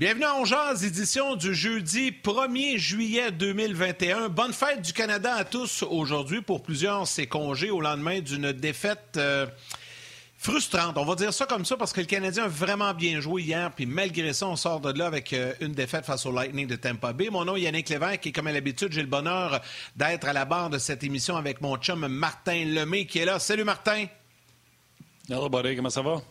Bienvenue à Ongeaz, édition du jeudi 1er juillet 2021. Bonne fête du Canada à tous aujourd'hui. Pour plusieurs, c'est congé au lendemain d'une défaite euh, frustrante. On va dire ça comme ça parce que le Canadien a vraiment bien joué hier. Puis malgré ça, on sort de là avec euh, une défaite face au Lightning de Tampa Bay. Mon nom est Yannick Lévesque et comme à l'habitude, j'ai le bonheur d'être à la barre de cette émission avec mon chum Martin Lemay qui est là. Salut Martin! Hello buddy, comment ça va?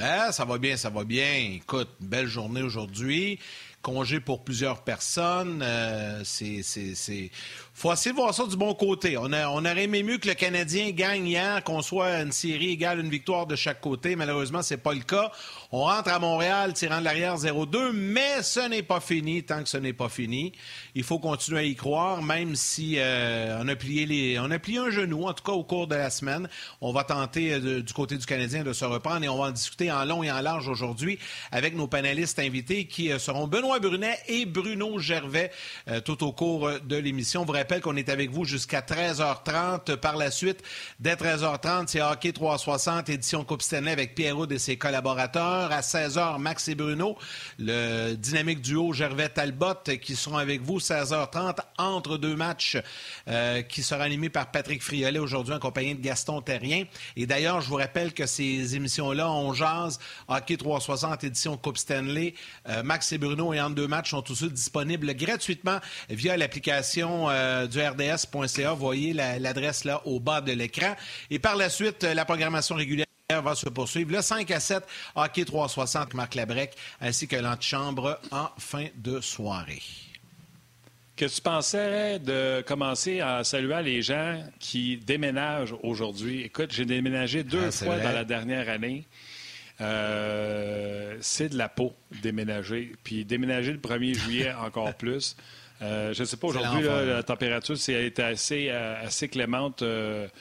Ah, ça va bien, ça va bien. Écoute, belle journée aujourd'hui. Congé pour plusieurs personnes. Euh, c'est, c'est, faut essayer de voir ça du bon côté. On, a, aurait aimé mieux que le Canadien gagne hier, qu'on soit une série égale, une victoire de chaque côté. Malheureusement, c'est pas le cas. On rentre à Montréal, tirant de l'arrière 0-2, mais ce n'est pas fini tant que ce n'est pas fini. Il faut continuer à y croire, même si euh, on, a plié les, on a plié un genou, en tout cas au cours de la semaine. On va tenter euh, du côté du Canadien de se reprendre et on va en discuter en long et en large aujourd'hui avec nos panélistes invités qui euh, seront Benoît Brunet et Bruno Gervais tout au cours de l'émission. Rappelle qu'on est avec vous jusqu'à 13h30. Par la suite, dès 13h30, c'est Hockey 360, édition Coupe Stanley avec Pierrot et ses collaborateurs à 16h, Max et Bruno, le dynamique duo Gervais-Talbot qui seront avec vous 16h30 entre deux matchs euh, qui sera animé par Patrick Friolet aujourd'hui en compagnie de Gaston Terrien. Et d'ailleurs, je vous rappelle que ces émissions-là, on jase, Hockey 360, édition Coupe Stanley, euh, Max et Bruno et entre deux matchs sont tous disponibles gratuitement via l'application euh, du RDS.ca. Voyez l'adresse là au bas de l'écran. Et par la suite, la programmation régulière va se poursuivre. Le 5 à 7, hockey 360, Marc Labrec, ainsi que l'antichambre en fin de soirée. Que tu pensais de commencer à saluer les gens qui déménagent aujourd'hui? Écoute, j'ai déménagé deux ah, fois dans la dernière année. Euh, c'est de la peau, déménager. Puis déménager le 1er juillet encore plus. Euh, je ne sais pas, aujourd'hui, la température a été assez, euh, assez clémente.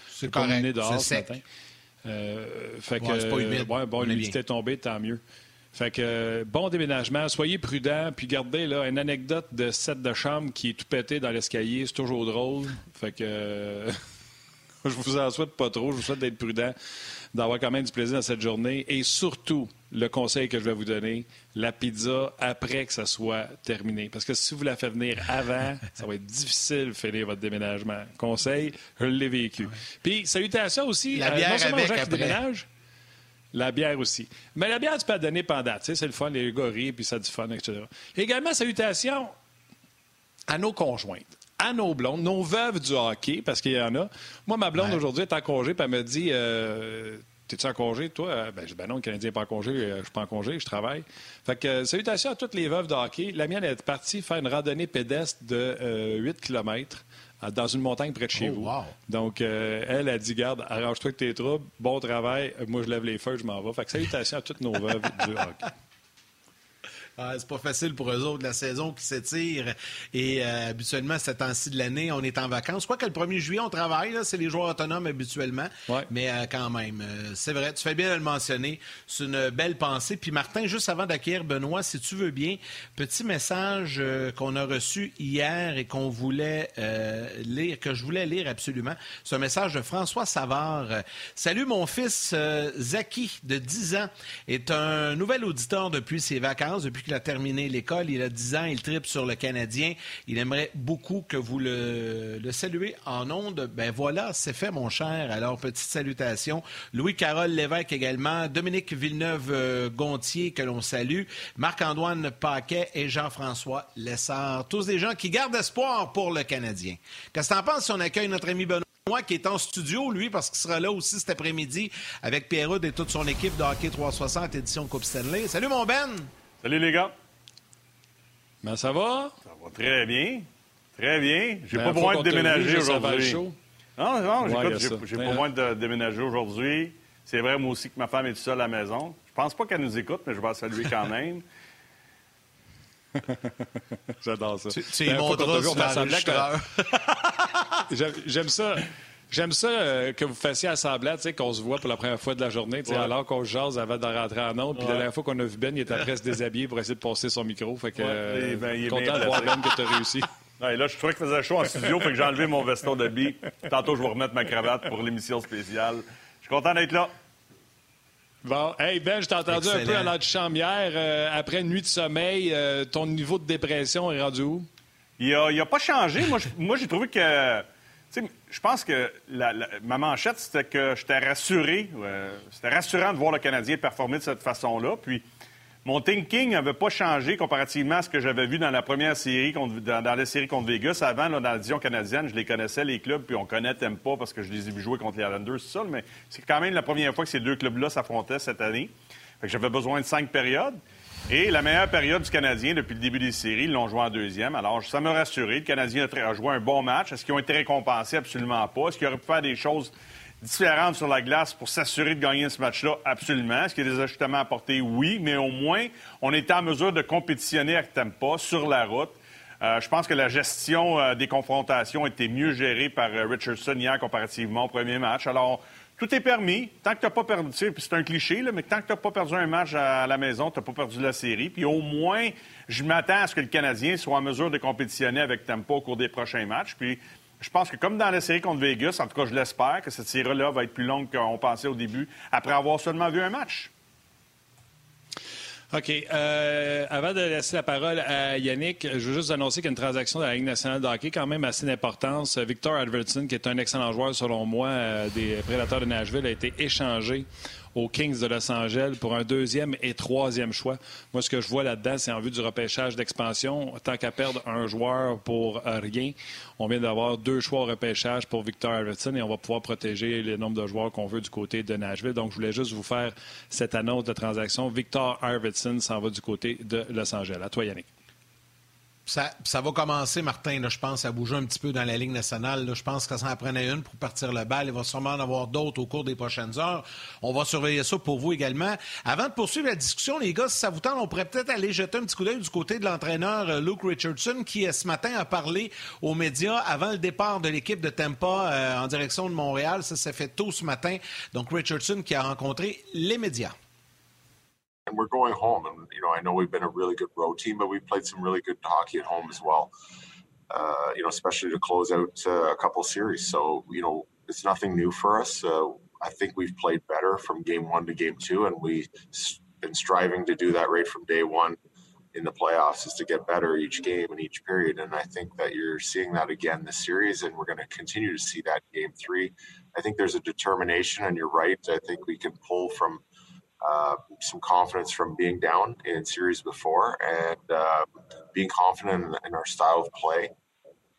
c'est correct. dehors ce matin. Euh, fait que, pas humide. Ouais, bon, l'humidité tombée, tant mieux. Fait que bon déménagement, soyez prudents, puis gardez là une anecdote de set de chambre qui est tout pété dans l'escalier, c'est toujours drôle. Fait que je vous en souhaite pas trop, je vous souhaite d'être prudent, d'avoir quand même du plaisir dans cette journée et surtout le conseil que je vais vous donner, la pizza après que ça soit terminé. Parce que si vous la faites venir avant, ça va être difficile de finir votre déménagement. Conseil, je l'ai vécu. Puis, salutations aussi la bière euh, non aux gens qui déménagent. La bière aussi. Mais la bière, tu peux la donner pendant. Tu sais, c'est le fun, les gorilles, puis ça a du fun, etc. Également, salutations à nos conjointes à nos blondes, nos veuves du hockey, parce qu'il y en a. Moi, ma blonde aujourd'hui est en congé, puis elle me dit euh, T'es-tu en congé, toi? Euh, ben, ben non, le Canadien n'est pas en congé, euh, je suis pas en congé, je travaille. Fait que, euh, salutations à toutes les veuves de hockey. La mienne est partie faire une randonnée pédestre de 8 km dans une montagne près de chez oh, vous. Donc, elle a dit, garde, arrange-toi tes troubles, bon travail, moi je lève les feux, je m'en vais. Fait que salutations à toutes nos veuves du hockey. Ah, c'est pas facile pour eux autres, la saison qui s'étire. Et euh, habituellement, cette temps-ci de l'année, on est en vacances. Crois que le 1er juillet, on travaille. C'est les joueurs autonomes habituellement. Mais euh, quand même, euh, c'est vrai, tu fais bien de le mentionner. C'est une belle pensée. Puis Martin, juste avant d'accueillir Benoît, si tu veux bien, petit message qu'on a reçu hier et qu'on voulait lire, que je voulais lire absolument. C'est un message de François Savard. Salut, mon fils Zaki, de 10 ans, est un nouvel auditeur depuis ses vacances, depuis qu'il a terminé l'école. Il a 10 ans, il tripe sur le Canadien. Il aimerait beaucoup que vous le, le saluez en ondes. Ben voilà, c'est fait, mon cher. Alors, petite salutation. Louis-Carole Lévesque également. Dominique Villeneuve-Gontier, que l'on salue. Marc-Antoine Paquet et Jean-François Lessard. Tous des gens qui gardent espoir pour le Canadien. Qu'est-ce que tu en penses si on accueille notre ami Benoît? qui est en studio, lui, parce qu'il sera là aussi cet après-midi avec Pierrot et toute son équipe de Hockey 360 édition Coupe Stanley. Salut mon Ben! Salut les gars. Ben, ça va? Ça va très bien. Très bien. J'ai ben, pas besoin de déménager aujourd'hui. Non, non, j'ai pas besoin de déménager aujourd'hui. C'est vrai, moi aussi, que ma femme est seule à la maison. Je pense pas qu'elle nous écoute, mais je vais la saluer quand même. J'adore ça. Tu, tu ben, montreras J'aime ça. J'aime ça euh, que vous fassiez assembler, qu'on se voit pour la première fois de la journée, alors qu'on jase avant de rentrer en autre. Puis la dernière fois qu'on a vu Ben, il était après se déshabiller pour essayer de passer son micro. Fait que, euh, ben, il est content de voir Ben que tu as réussi. là, je trouvais qu'il faisait chaud en studio, fait que j'ai enlevé mon veston de billes. Tantôt, je vais remettre ma cravate pour l'émission spéciale. Je suis content d'être là. Bon, hey Ben, je t'ai entendu un peu à l'antichambre hier. Euh, après une nuit de sommeil, euh, ton niveau de dépression est rendu où? Il n'a pas changé. moi, j'ai trouvé que. Je pense que ma manchette, c'était que j'étais rassuré. c'était rassurant de voir le Canadien performer de cette façon-là. Puis mon thinking n'avait pas changé comparativement à ce que j'avais vu dans la première série, contre, dans, la série contre Vegas. Avant, dans la division canadienne, je les connaissais, les clubs, puis on connaît pas parce que je les ai vus jouer contre les Islanders, tout ça. Mais c'est quand même la première fois que ces deux clubs-là s'affrontaient cette année. j'avais besoin de cinq périodes. Et la meilleure période du Canadien depuis le début des séries, ils l'ont joué en deuxième. Alors, ça m'a rassuré. Le Canadien a joué un bon match. Est-ce qu'ils ont été récompensés? Absolument pas. Est-ce qu'ils auraient pu faire des choses différentes sur la glace pour s'assurer de gagner ce match-là? Absolument. Est-ce qu'il y a des ajustements à apporter? Oui, mais au moins, on était en mesure de compétitionner avec Tampa sur la route. Euh, je pense que la gestion euh, des confrontations était mieux gérée par euh, Richardson hier comparativement au premier match. Alors, tout est permis. Tant que tu n'as pas perdu, c'est un cliché, là, mais tant que tu n'as pas perdu un match à la maison, tu n'as pas perdu la série. Puis au moins, je m'attends à ce que le Canadien soit en mesure de compétitionner avec Tampa au cours des prochains matchs. Puis je pense que comme dans la série contre Vegas, en tout cas, je l'espère que cette série-là va être plus longue qu'on pensait au début, après avoir seulement vu un match. OK. Euh, avant de laisser la parole à Yannick, je veux juste annoncer qu'il transaction de la Ligue nationale de hockey quand même assez d'importance. Victor Alverton, qui est un excellent joueur selon moi euh, des Prédateurs de Nashville, a été échangé aux Kings de Los Angeles pour un deuxième et troisième choix. Moi, ce que je vois là-dedans, c'est en vue du repêchage d'expansion. Tant qu'à perdre un joueur pour rien, on vient d'avoir deux choix au repêchage pour Victor Alverton et on va pouvoir protéger le nombre de joueurs qu'on veut du côté de Nashville. Donc, je voulais juste vous faire cette annonce de transaction. Victor Arvidsson s'en va du côté de Los Angeles. À toi, Yannick. Ça, va commencer, Martin, je pense, à bouger un petit peu dans la Ligue nationale. Je pense que ça en prenait une pour partir le bal. Il va sûrement en avoir d'autres au cours des prochaines heures. On va surveiller ça pour vous également. Avant de poursuivre la discussion, les gars, si ça vous tente, on pourrait peut-être aller jeter un petit coup d'œil du côté de l'entraîneur euh, Luke Richardson, qui, euh, ce matin, a parlé aux médias avant le départ de l'équipe de Tampa euh, en direction de Montréal. Ça s'est fait tôt ce matin. Donc, Richardson qui a rencontré les médias. And we're going home. And you know, I know we've been a really good road team, but we've played some really good hockey at home as well. Uh, you know, especially to close out uh, a couple series. So you know, it's nothing new for us. Uh, I think we've played better from game one to game two, and we've been striving to do that right from day one in the playoffs is to get better each game and each period. And I think that you're seeing that again this series, and we're going to continue to see that game three. I think there's a determination, and you're right. I think we can pull from uh, some confidence from being down in series before and uh, being confident in, in, our style of play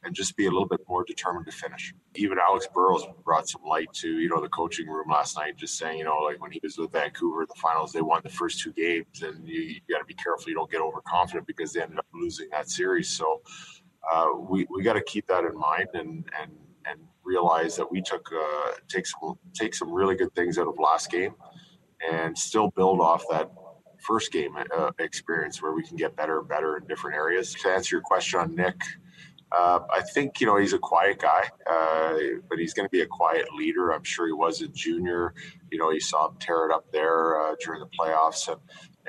and just be a little bit more determined to finish. Even Alex Burrows brought some light to, you know, the coaching room last night, just saying, you know, like when he was with Vancouver, the finals, they won the first two games and you, you got to be careful you don't get overconfident because they ended up losing that series. So uh, we, we got to keep that in mind and, and, and realize that we took, uh, take some, take some really good things out of last game and still build off that first game uh, experience where we can get better and better in different areas. To answer your question on Nick, uh, I think you know he's a quiet guy, uh, but he's going to be a quiet leader. I'm sure he was a junior. You know, you saw him tear it up there uh, during the playoffs, and,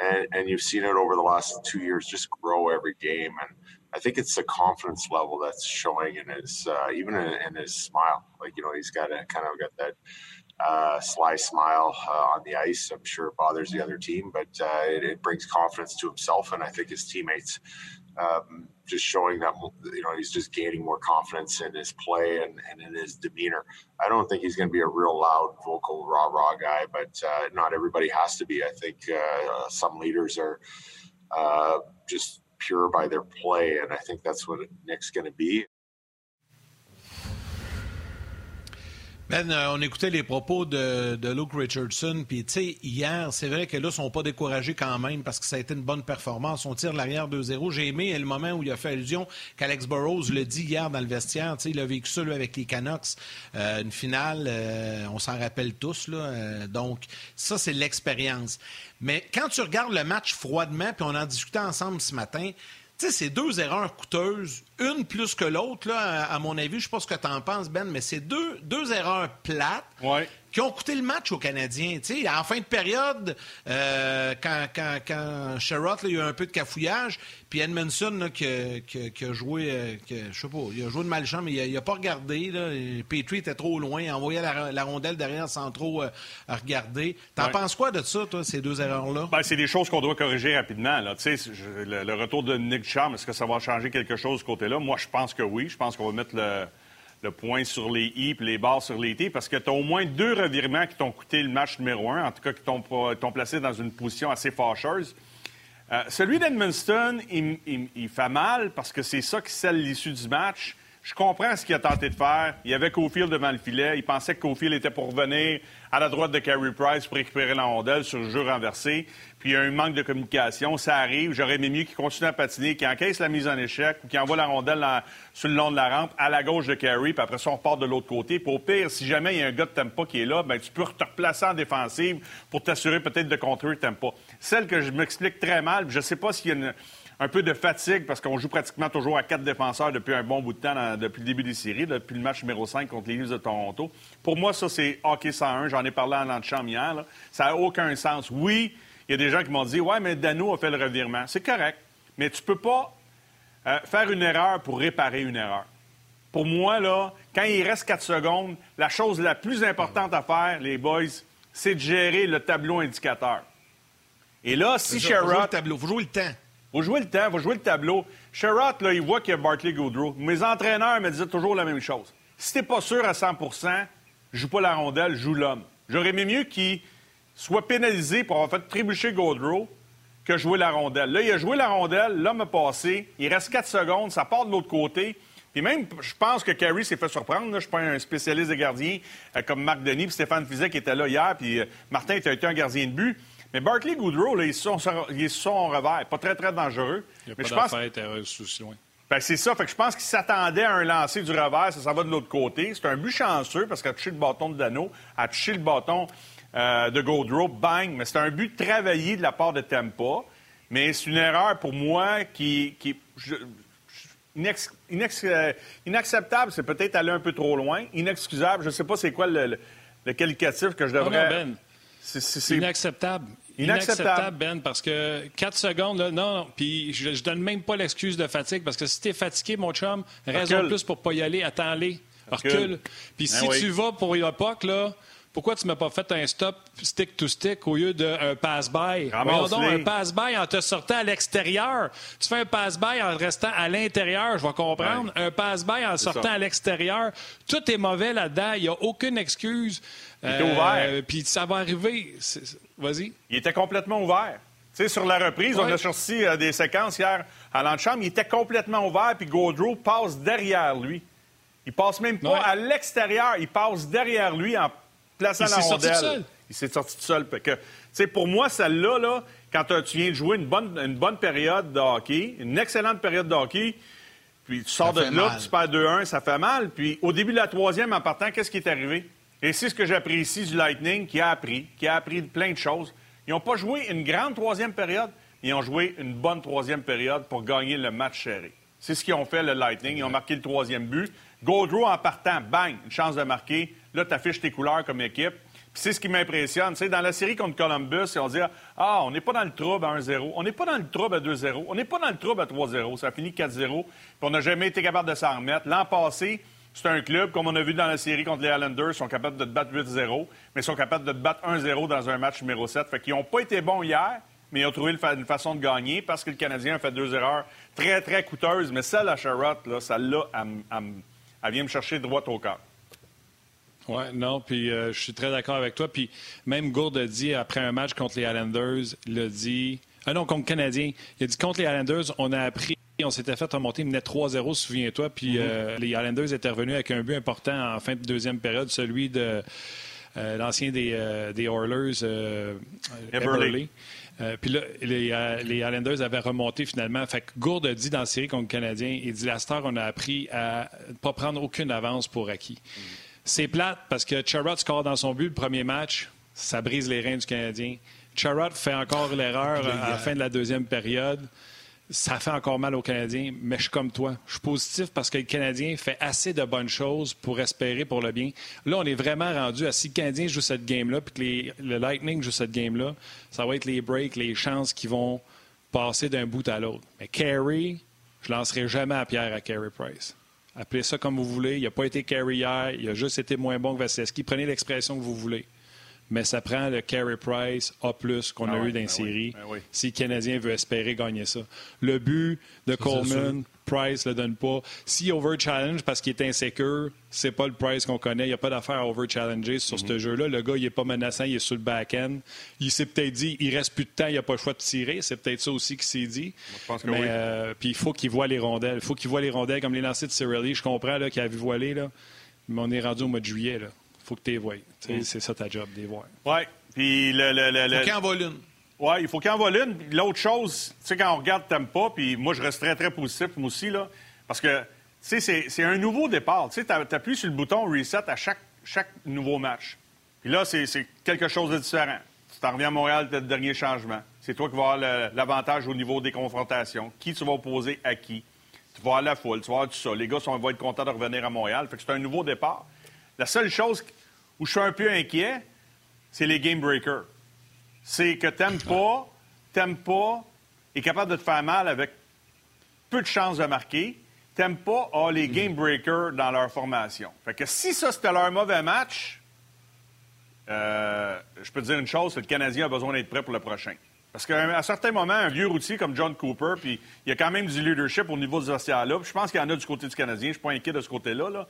and and you've seen it over the last two years just grow every game. And I think it's the confidence level that's showing in his uh, even in, in his smile. Like you know, he's got a kind of got that uh, sly smile uh, on the ice. I'm sure it bothers the other team, but uh, it, it, brings confidence to himself and I think his teammates. Um, just showing that you know he's just gaining more confidence in his play and, and in his demeanor. I don't think he's going to be a real loud, vocal, rah rah guy, but uh, not everybody has to be. I think uh, some leaders are uh, just pure by their play, and I think that's what Nick's going to be. Ben, euh, on écoutait les propos de, de Luke Richardson, puis tu sais, hier, c'est vrai que là, ils sont pas découragés quand même parce que ça a été une bonne performance. On tire l'arrière 2-0. J'ai aimé le moment où il a fait allusion qu'Alex Burrows le dit hier dans le vestiaire. Tu sais, il a vécu ça avec les Canucks, euh, une finale, euh, on s'en rappelle tous. Là, donc, ça, c'est l'expérience. Mais quand tu regardes le match froidement, puis on en discutait ensemble ce matin, tu sais, c'est deux erreurs coûteuses, une plus que l'autre, là, à, mon avis. Je sais pas ce que tu en penses, Ben, mais c'est deux, deux erreurs plates qui ont coûté le match aux Canadiens. en fin de période, euh, quand, quand, quand Sherrod, il y a eu un peu de cafouillage, puis Edmondson qui, a joué, euh, je sais pas, il a joué de malchance, mais il n'a pas regardé. Là. Petrie était trop loin, il envoyait la, la rondelle derrière sans trop euh, regarder. T'en penses quoi de ça, toi, ces deux erreurs-là? Ben, c'est des choses qu'on doit corriger rapidement. Là. Le, le, retour de Nick Charm, est-ce que ça va changer quelque chose de ce côté-là? Moi, je pense que oui. Je pense qu'on va mettre le le point sur les i et les barres sur les t, parce que tu as au moins deux revirements qui t'ont coûté le match numéro un, en tout cas qui t'ont placé dans une position assez fâcheuse. Euh, celui d'Edmundston, il, fait mal parce que c'est ça qui scelle l'issue du match. Je comprends ce qu'il a tenté de faire. Il y avait Cofield devant le filet. Il pensait que Cofield était pour revenir à la droite de Carey Price pour récupérer la rondelle sur le jeu renversé. Puis il y a un manque de communication. Ça arrive. J'aurais aimé mieux qu'il continue à patiner, qu'il encaisse la mise en échec ou qu'il envoie la rondelle sur le long de la rampe à la gauche de Carey. Puis après ça, on repart de l'autre côté. Puis au pire, si jamais il y a un gars de Tempa qui est là, ben tu peux te replacer en défensive pour t'assurer peut-être de contrer Tempa. Celle que je m'explique très mal, je sais pas s'il y a une un peu de fatigue parce qu'on joue pratiquement toujours à quatre défenseurs depuis un bon bout de temps, depuis le début des séries, depuis le match numéro 5 contre les Leafs de Toronto. Pour moi, ça, c'est hockey 101. J'en ai parlé en l'antichambre hier. Ça n'a aucun sens. Oui, il y a des gens qui m'ont dit Ouais, mais Dano a fait le revirement. C'est correct. Mais tu ne peux pas euh, faire une erreur pour réparer une erreur. Pour moi, là, quand il reste quatre secondes, la chose la plus importante à faire, les boys, c'est de gérer le tableau indicateur. Et là, si Sherrod... Il faut jouer le temps faut jouer le temps, faut jouer le tableau. Sherrod, là, il voit qu'il y a Bartley Goodrow. Mes entraîneurs me disaient toujours la même chose. Si t'es pas sûr à 100% joue pas la rondelle, joue l'homme. J'aurais aimé mieux qu'il soit pénalisé pour avoir fait trébucher Gaudreau que jouer la rondelle. Là, il a joué la rondelle, l'homme a passé, il reste 4 secondes, ça part de l'autre côté. Puis même, je pense que Carey s'est fait surprendre. Je ne suis pas un spécialiste de gardien euh, comme Marc Denis et Stéphane Fizet qui était là hier, puis euh, Martin été un gardien de but. Mais Barkley Goodrow, là, ils, sont, ils sont revers. Pas très, très dangereux. Il n'y a mais pas d'affaire aussi loin. Ben, c'est ça. Fait que je pense qu'il s'attendait à un lancer du revers. Ça, ça va de l'autre côté. C'est un but chanceux parce qu'il a touché le bâton de Dano, a touché le bâton euh, de Goodrow. Bang! Mais c'est un but travaillé de la part de Tampa. Mais c'est une erreur pour moi qui, qui euh, inacceptable, c'est peut-être aller un peu trop loin. Inexcusable, je ne sais pas c'est quoi le, qualificatif que je devrais. ben. C'est inacceptable. Inacceptable. Ben, parce que 4 secondes, là, non, puis je, je donne même pas l'excuse de fatigue, parce que si tu es fatigué, mon chum, raison de plus pour pas y aller, attends-les, recule. Puis ben si tu vas pour Yopoc, là, pourquoi tu m'as pas fait un stop stick-to-stick au lieu d'un pass-by? donc un pass-by en te sortant à l'extérieur. Tu fais un pass-by en restant à l'intérieur, je vais comprendre. Un pass-by en sortant à l'extérieur. Tout est mauvais là-dedans. Il n'y a aucune excuse. Il était ouvert. Euh, puis ça va arriver. Vas-y. Il était complètement ouvert. Tu sais, sur la reprise, on a sorti euh, des séquences hier à l'antichambre. Il était complètement ouvert, puis Gaudreau passe derrière lui. Il passe même pas à l'extérieur. Il passe derrière lui en la rondelle. Il s'est sorti tout seul. Que, tu sais, pour moi, celle-là, là, quand tu viens de jouer une bonne, une bonne période de hockey, une excellente période de hockey, puis tu sors de là, tu perds 2-1, ça fait mal. Puis au début de la troisième, en partant, qu'est-ce qui est arrivé? Et c'est ce que j'apprécie du Lightning, qui a appris, qui a appris plein de choses. Ils n'ont pas joué une grande troisième période, ils ont joué une bonne troisième période pour gagner le match serré. C'est ce qu'ils ont fait, le Lightning. Ils ont marqué le troisième but. Goldrow, en partant, bang, une chance de marquer. Là, tu affiches tes couleurs comme équipe. Puis c'est ce qui m'impressionne. dans la série contre Columbus, on dit Ah, on n'est pas dans le trouble à 1-0. On n'est pas dans le trouble à 2-0. On n'est pas dans le trouble à 3-0. Ça a fini 4-0. Puis on n'a jamais été capable de s'en remettre. L'an passé, c'est un club, comme on a vu dans la série contre les Islanders, sont capables de te battre 8-0, mais sont capables de te battre 1-0 dans un match numéro 7. Fait qu'ils n'ont pas été bons hier, mais ils ont trouvé une façon de gagner parce que le Canadien a fait deux erreurs très, très coûteuses. Mais celle à Sherrod, là, celle-là, elle, vient me chercher droit au cœur. Oui, non, puis euh, je suis très d'accord avec toi. Puis même Gourde a dit, après un match contre les Islanders, il a dit... Ah non, contre le Canadien. Il a dit contre les Islanders, on a appris on s'était fait remonter, il menait 3-0, souviens-toi. Puis mhm. euh, les Islanders étaient revenus avec un but important en fin de deuxième période, celui de euh, l'ancien des, euh, des Oilers, Everly. puis là, les, les, Islanders avaient remonté finalement. Fait que Gourde a dit dans la série contre le Canadien, il dit la star, on a appris à ne pas prendre aucune avance pour acquis. Mhm. C'est plate parce que Charrot score dans son but le premier match, ça brise les reins du Canadien. Charrot fait encore l'erreur à la fin de la deuxième période. ça fait encore mal aux Canadiens, mais je suis comme toi. Je suis positif parce que le Canadien fait assez de bonnes choses pour espérer pour le bien. Là, on est vraiment rendu à si le Canadien joue cette game-là, puis que le Lightning joue cette game-là, ça va être les breaks, les chances qui vont passer d'un bout à l'autre. Mais Carey, je ne lancerai jamais à pierre à Carey Price. Appelez ça comme vous voulez. Il n'a pas été Carey hier. Il a juste été moins bon que Vasilevski. Prenez l'expression que vous voulez mais ça prend le carry price A+, qu'on a ah eu dans ben série ben si le Canadien veut espérer gagner ça. Le but de Coleman, Price ne le donne pas. Si over-challenge parce qu'il est insécure, c'est pas le Price qu'on connaît. Il n'y a pas d'affaire à over-challenger sur ce mhm. jeu-là. Le gars, il n'est pas menaçant, il est sur le back-end. Il s'est peut-être dit, il reste plus de temps, il n'a pas le choix de tirer. C'est peut-être ça aussi qu'il s'est dit. mais, euh, puis il faut qu'il voit les rondelles. Il faut qu'il voit les rondelles comme les lancers de Cirelli. Je comprends qu'il a vu voiler, là, mais on est rendu au mois de juillet. Là faut que tu les vois. Mm. C'est ça ta job, les voir. Oui. Puis le. le, le, faut qu'il en vole une. Oui, il faut qu'il en vole une. L'autre chose, tu sais, quand on regarde pas, puis moi, je reste très, très positif, moi aussi, là, parce que, tu sais, c'est un nouveau départ. Tu sais, tu appuies sur le bouton reset à chaque, chaque nouveau match. Puis là, c'est quelque chose de différent. Tu t'en reviens à Montréal, tu le dernier changement. C'est toi qui vas avoir l'avantage au niveau des confrontations. Qui tu vas opposer à qui? Tu vas avoir la foule, tu vas avoir tout ça. Les gars sont, vont être contents de revenir à Montréal. Fait que c'est un nouveau départ. La seule chose où je suis un peu inquiet, c'est les game breakers. C'est que t'aimes pas, t'aimes pas, est capable de te faire mal avec peu de chances de marquer. T'aimes pas, a les game breakers dans leur formation. Fait que si ça, c'était leur mauvais match, euh, je peux te dire une chose, c'est que le Canadien a besoin d'être prêt pour le prochain. Parce qu'à certains moments, un vieux routier comme John Cooper, puis il y a quand même du leadership au niveau des vestiaire-là. Je pense qu'il y en a du côté du Canadien. Je ne suis pas inquiet de ce côté-là. Là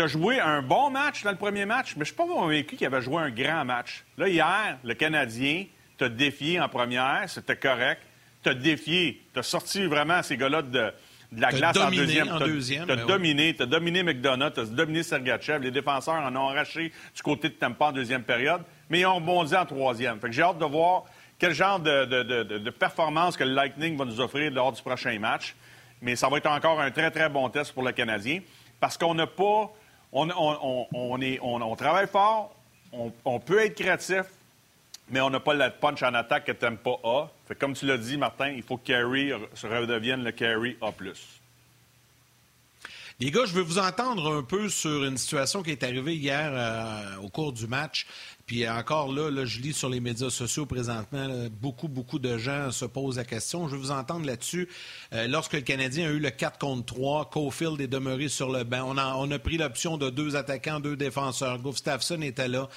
tu as joué un bon match dans le premier match, mais je ne suis pas convaincu qu'il avait joué un grand match. Là, hier, le Canadien t'a défié en première, c'était correct. T'as défié, t'as sorti vraiment ces gars-là de, la glace en deuxième. En deuxième t'as dominé, t'as dominé McDonough, t'as dominé Sergachev. Les défenseurs en ont arraché du côté de Tampa en deuxième période, mais ils ont rebondi en troisième. Fait que j'ai hâte de voir quel genre de, de, performance que le Lightning va nous offrir lors du prochain match. Mais ça va être encore un très, très bon test pour le Canadien parce qu'on n'a pas on, travaille fort, on, peut être créatif, mais on n'a pas le punch en attaque que pas A. Fait comme tu l'as dit, Martin, il faut que Carey redevienne le Carey A+. Les gars, je veux vous entendre un peu sur une situation qui est arrivée hier euh, au cours du match. Puis encore là, là, je lis sur les médias sociaux présentement, beaucoup, beaucoup de gens se posent la question. Je veux vous entendre là-dessus. Euh, lorsque le Canadien a eu le 4 contre 3, Cofield est demeuré sur le banc. On a, on a pris l'option de deux attaquants, deux défenseurs. Gustafsson était là.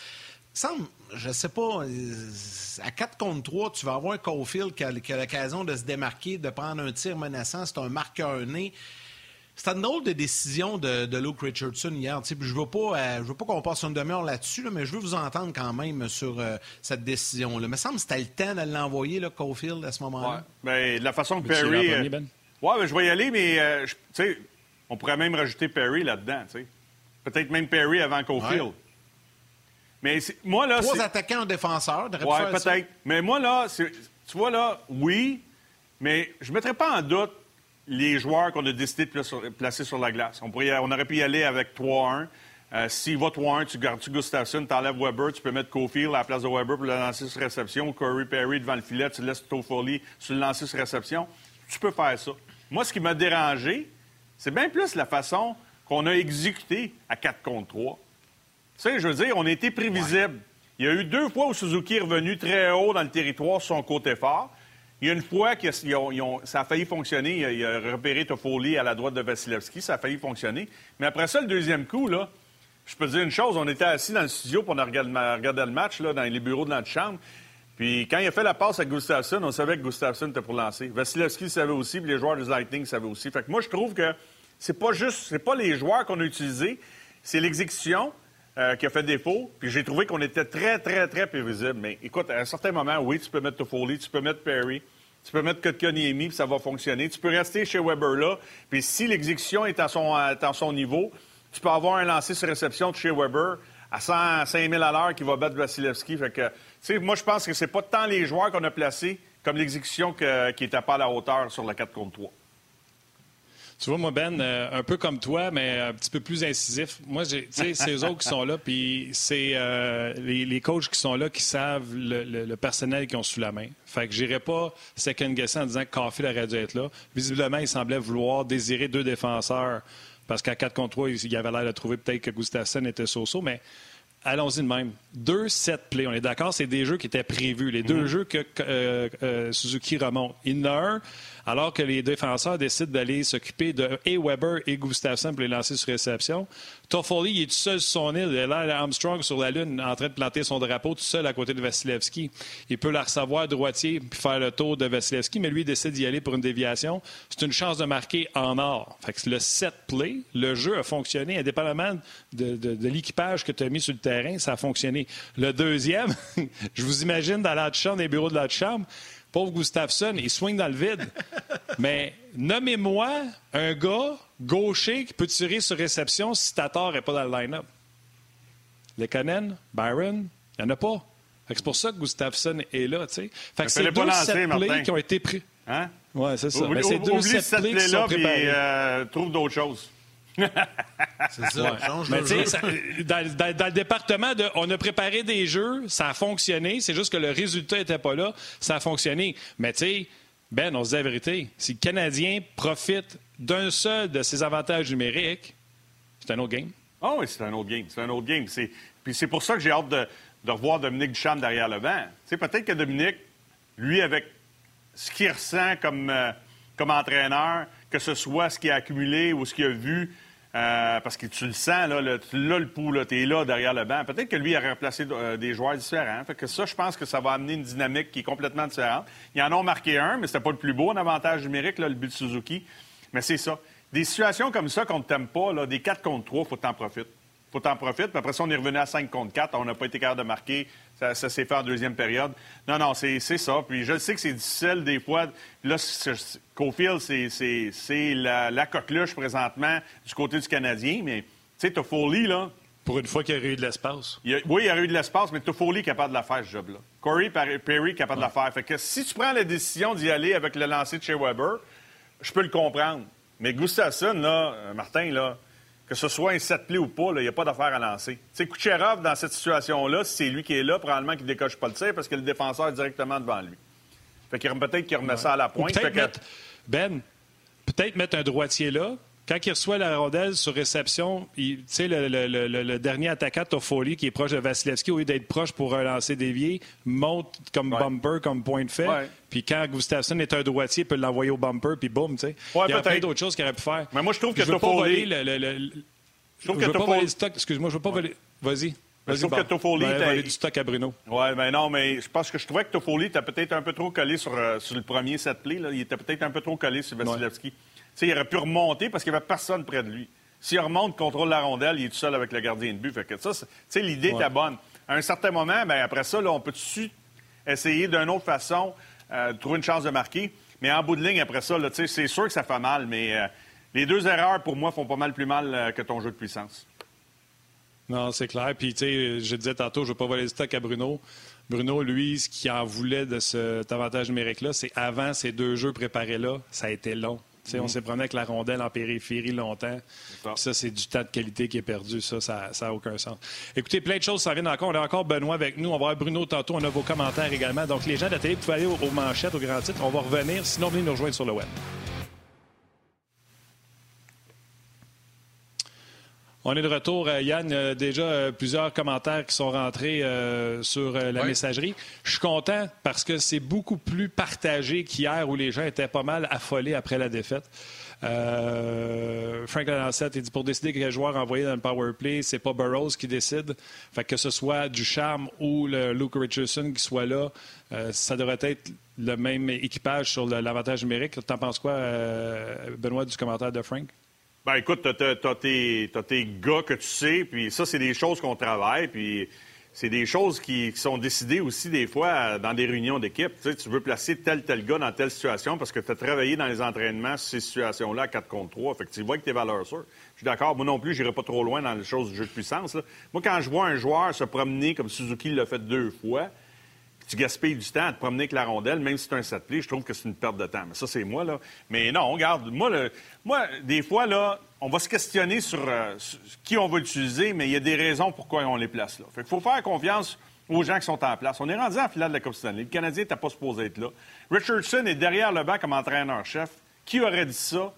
Semble, je sais pas, euh, à 4 contre 3, tu vas avoir un Cofield qui a, a l'occasion de se démarquer, de prendre un tir menaçant. C'est un marqueur né. C'était une drôle de décision de, Luke Richardson hier. je ne veux pas, euh, veux pas qu'on passe une demi-heure là-dessus, mais je veux vous entendre quand même sur euh, cette décision-là. Il me semble que c'était le temps de l'envoyer, là, Caulfield, à ce moment-là. Ouais. Mais ben, la façon que Perry. Euh, ben? Oui, ben, je vais y aller, mais on pourrait même rajouter Perry là-dedans. Peut-être même Perry avant Caulfield. Mais moi, là. Trois attaquants en défenseur. Oui, peut-être. Mais moi, là, tu vois, là, oui, mais je ne mettrais pas en doute les joueurs qu'on a décidé de placer sur la glace. On, pourrait, on aurait pu y aller avec 3-1. Euh, S'il va 3-1, tu gardes Gustafsson, tu enlèves Weber, tu peux mettre Cofield à la place de Weber pour le lancer sur réception, Corey Perry devant le filet, tu laisses Toffoli sur le lancer sur réception. Tu peux faire ça. Moi, ce qui m'a dérangé, c'est bien plus la façon qu'on a exécuté à 4 contre 3. Tu sais, je veux dire, on a été prévisible. Il y a eu deux fois où Suzuki est revenu très haut dans le territoire sur son côté fort. Il y a une fois que ça a failli fonctionner. Il a, repéré Toffoli à la droite de Vasilevski. Ça a failli fonctionner. Mais après ça, le deuxième coup, là, je peux te dire une chose. On était assis dans le studio pour regarder, le match là, dans les bureaux de notre chambre. Puis quand il a fait la passe à Gustafsson, on savait que Gustafsson était pour lancer. Vasilevski savait aussi, puis les joueurs du Lightning savaient aussi. Fait que moi, je trouve que c'est pas juste, c'est pas les joueurs qu'on a utilisés, c'est l'exécution euh, qui a fait défaut. Puis j'ai trouvé qu'on était très, très, très prévisible. Mais écoute, à un certain moment, oui, tu peux mettre Toffoli, tu peux mettre Perry. Tu peux mettre Kotkaniemi, puis ça va fonctionner. Tu peux rester chez Weber là, puis si l'exécution est à son, à son niveau, tu peux avoir un lancer sur réception de chez Weber à 100, 5 000 à l'heure qui va battre Vasilevski. Fait que, moi, je pense que c'est pas tant les joueurs qu'on a placés comme l'exécution qui n'était pas à la hauteur sur la 4 contre 3. Tu vois, moi, Ben, euh, un peu comme toi, mais un petit peu plus incisif. Moi, tu sais, c'est eux autres qui sont là, puis c'est euh, les, coachs qui sont là qui savent le, personnel qu'ils ont sous la main. Fait que j'irai pas second guesser en disant que Caulfield aurait dû être là. Visiblement, il semblait vouloir désirer deux défenseurs parce qu'à 4 contre 3, il avait l'air de trouver peut-être que Gustafsson était so-so, mais allons-y de même. Deux set plays, on est d'accord, c'est des jeux qui étaient prévus. Les deux mm-hmm. jeux que euh, Suzuki remonte. Il y en a un alors que les défenseurs décident d'aller s'occuper de et Weber et Gustafsson pour les lancer sur réception. Toffoli, il est tout seul sur son île. Il là, Armstrong sur la Lune, en train de planter son drapeau tout seul à côté de Vasilevski. Il peut la recevoir droitier puis faire le tour de Vasilevski, mais lui, décide d'y aller pour une déviation. C'est une chance de marquer en or. Fait que le set play, le jeu a fonctionné indépendamment de, de, l'équipage que tu as mis sur le terrain, ça a fonctionné. Le deuxième, je vous imagine dans la chambre, des bureaux de la chambre, Pauvre Gustafsson, il swing dans le vide. Mais nommez-moi un gars gaucher qui peut tirer sur réception si Tatar n'est pas dans le line-up. Lekanen, Byron, il n'y en a pas. C'est pour ça que Gustafsson est là. Sais. Fait que c'est deux set plays qui ont été pris. Hein? Oui, c'est ça. Mais c'est deux plays qui sont préparés. Euh, trouve d'autres choses c'est ça. Mais dans, le département de, on a préparé des jeux, ça a fonctionné. C'est juste que le résultat n'était pas là, ça a fonctionné. Mais tu sais, Ben, on se dit la vérité. Si le Canadien profite d'un seul de ses avantages numériques, c'est un autre game. Ah oui, c'est un autre game. C'est un autre game. Puis c'est pour ça que j'ai hâte de, revoir Dominique Duchamp derrière le banc. peut-être que Dominique, lui, avec ce qu'il ressent comme, euh, comme entraîneur, que ce soit ce qu'il a accumulé ou ce qu'il a vu, euh, parce que tu le sens, là, le, tu le pouls, tu es là derrière le banc. Peut-être que lui a remplacé euh, des joueurs différents. Fait que ça, je pense que ça va amener une dynamique qui est complètement différente. Ils en ont marqué un, mais c'était pas le plus beau, un avantage numérique, là, le but de Suzuki. Mais c'est ça. Des situations comme ça qu'on ne t'aime pas, là, des 4 contre 3, il faut que tu en profites faut t'en profiter. Puis après ça, on est revenu à 5 contre 4. On n'a pas été capable de marquer. Ça, s'est fait en deuxième période. Non, non, c'est ça. Puis je sais que c'est difficile des fois. Là, Cofield, c'est la, la coqueluche présentement du côté du Canadien. Mais tu sais, Toffoli, là. Pour une fois qu'il y a eu de l'espace. Oui, il y a eu de l'espace, mais Toffoli est capable de la faire, ce job-là. Corey Perry est capable de la faire. Fait que si tu prends la décision d'y aller avec le lancer de chez Weber, je peux le comprendre. Mais Gustafsson, là, euh, Martin, là, que ce soit un set play ou pas, il n'y a pas d'affaire à lancer. Tu sais, Kucherov, dans cette situation-là, si c'est lui qui est là, probablement qu'il ne décoche pas le tir parce que le défenseur est directement devant lui. Fait qu'il peut-être qu'il remet ça à la pointe. Ben, peut-être mettre un droitier là, quand il reçoit la rondelle sur réception, tu sais, le, dernier attaquant, Toffoli, qui est proche de Vasilevski, au lieu d'être proche pour relancer dévié, monte comme bumper, comme point de fait. Puis quand Gustafsson est un droitier, il peut l'envoyer au bumper, puis boum, tu sais. il y a plein d'autres choses qu'il aurait pu faire. Mais moi, je trouve que Toffoli... Je trouve que veux pas voler le stock. Excuse-moi, je veux pas voler... Vas-y. je trouve que Toffoli... volé du stock à Bruno. Oui, mais non, mais je pense que je trouvais que Toffoli était peut-être un peu trop collé sur, euh, sur le premier set play. Là. Il était peut-être un peu trop collé sur Vasilevski il aurait pu remonter parce qu'il n'y avait personne près de lui. S'il remonte, contrôle la rondelle, il est tout seul avec le gardien de but. Fait que ça, l'idée était bonne. À un certain moment, ben, après ça, on peut essayer d'une autre façon euh, de trouver une chance de marquer? Mais en bout de ligne, après ça, c'est sûr que ça fait mal, mais euh, les deux erreurs, pour moi, font pas mal plus mal euh, que ton jeu de puissance. Non, c'est clair. Puis, tu sais, je disais tantôt, je ne veux pas voler le stock à Bruno. Bruno, lui, ce qu'il en voulait de cet avantage numérique-là, c'est avant ces deux jeux préparés-là, ça a été long. On s'est promené avec la rondelle en périphérie longtemps. Ça, c'est du temps de qualité qui est perdu. Ça, ça n'a aucun sens. Écoutez, plein de choses s'en viennent encore. On a encore Benoît avec nous. On va voir Bruno tantôt. On a vos commentaires également. Donc, les gens de la télé, vous pouvez aller aux, manchettes, aux grands titres. On va revenir. Sinon, venez nous rejoindre sur le web. On est de retour. Euh, Yann, euh, déjà euh, plusieurs commentaires qui sont rentrés sur la messagerie. Je suis content parce que c'est beaucoup plus partagé qu'hier où les gens étaient pas mal affolés après la défaite. Frank Lancette, il dit pour décider quel joueur envoyer dans le power play, c'est pas Burroughs qui décide. Fait que ce soit Ducharme ou le Luke Richardson qui soit là, ça devrait être le même équipage sur l'avantage numérique. T'en penses quoi, Benoît, du commentaire de Frank? Ben écoute, tu as, tes gars que tu sais, puis ça, c'est des choses qu'on travaille, puis c'est des choses qui, sont décidées aussi des fois dans des réunions d'équipe. Tu, sais, tu veux placer tel, tel gars dans telle situation parce que tu as travaillé dans les entraînements ces situations-là à 4 contre 3. Fait que tu vois que tes valeurs sûres. Je suis d'accord, moi non plus, j'irai pas trop loin dans les choses du jeu de puissance. Moi, quand je vois un joueur se promener comme Suzuki l'a fait deux fois, tu gaspilles du temps à te promener avec la rondelle, même si c'est un set play, je trouve que c'est une perte de temps. Mais ça, c'est moi, là. Mais non, regarde, moi, moi, des fois, là, on va se questionner euh, sur, qui on va utiliser, mais il y a des raisons pourquoi on les place là. Fait qu'il faut faire confiance aux gens qui sont en place. On est rendu en finale de la Coupe Stanley. Le Canadien n'était pas supposé être là. Richardson est derrière le banc comme entraîneur-chef. Qui aurait dit ça?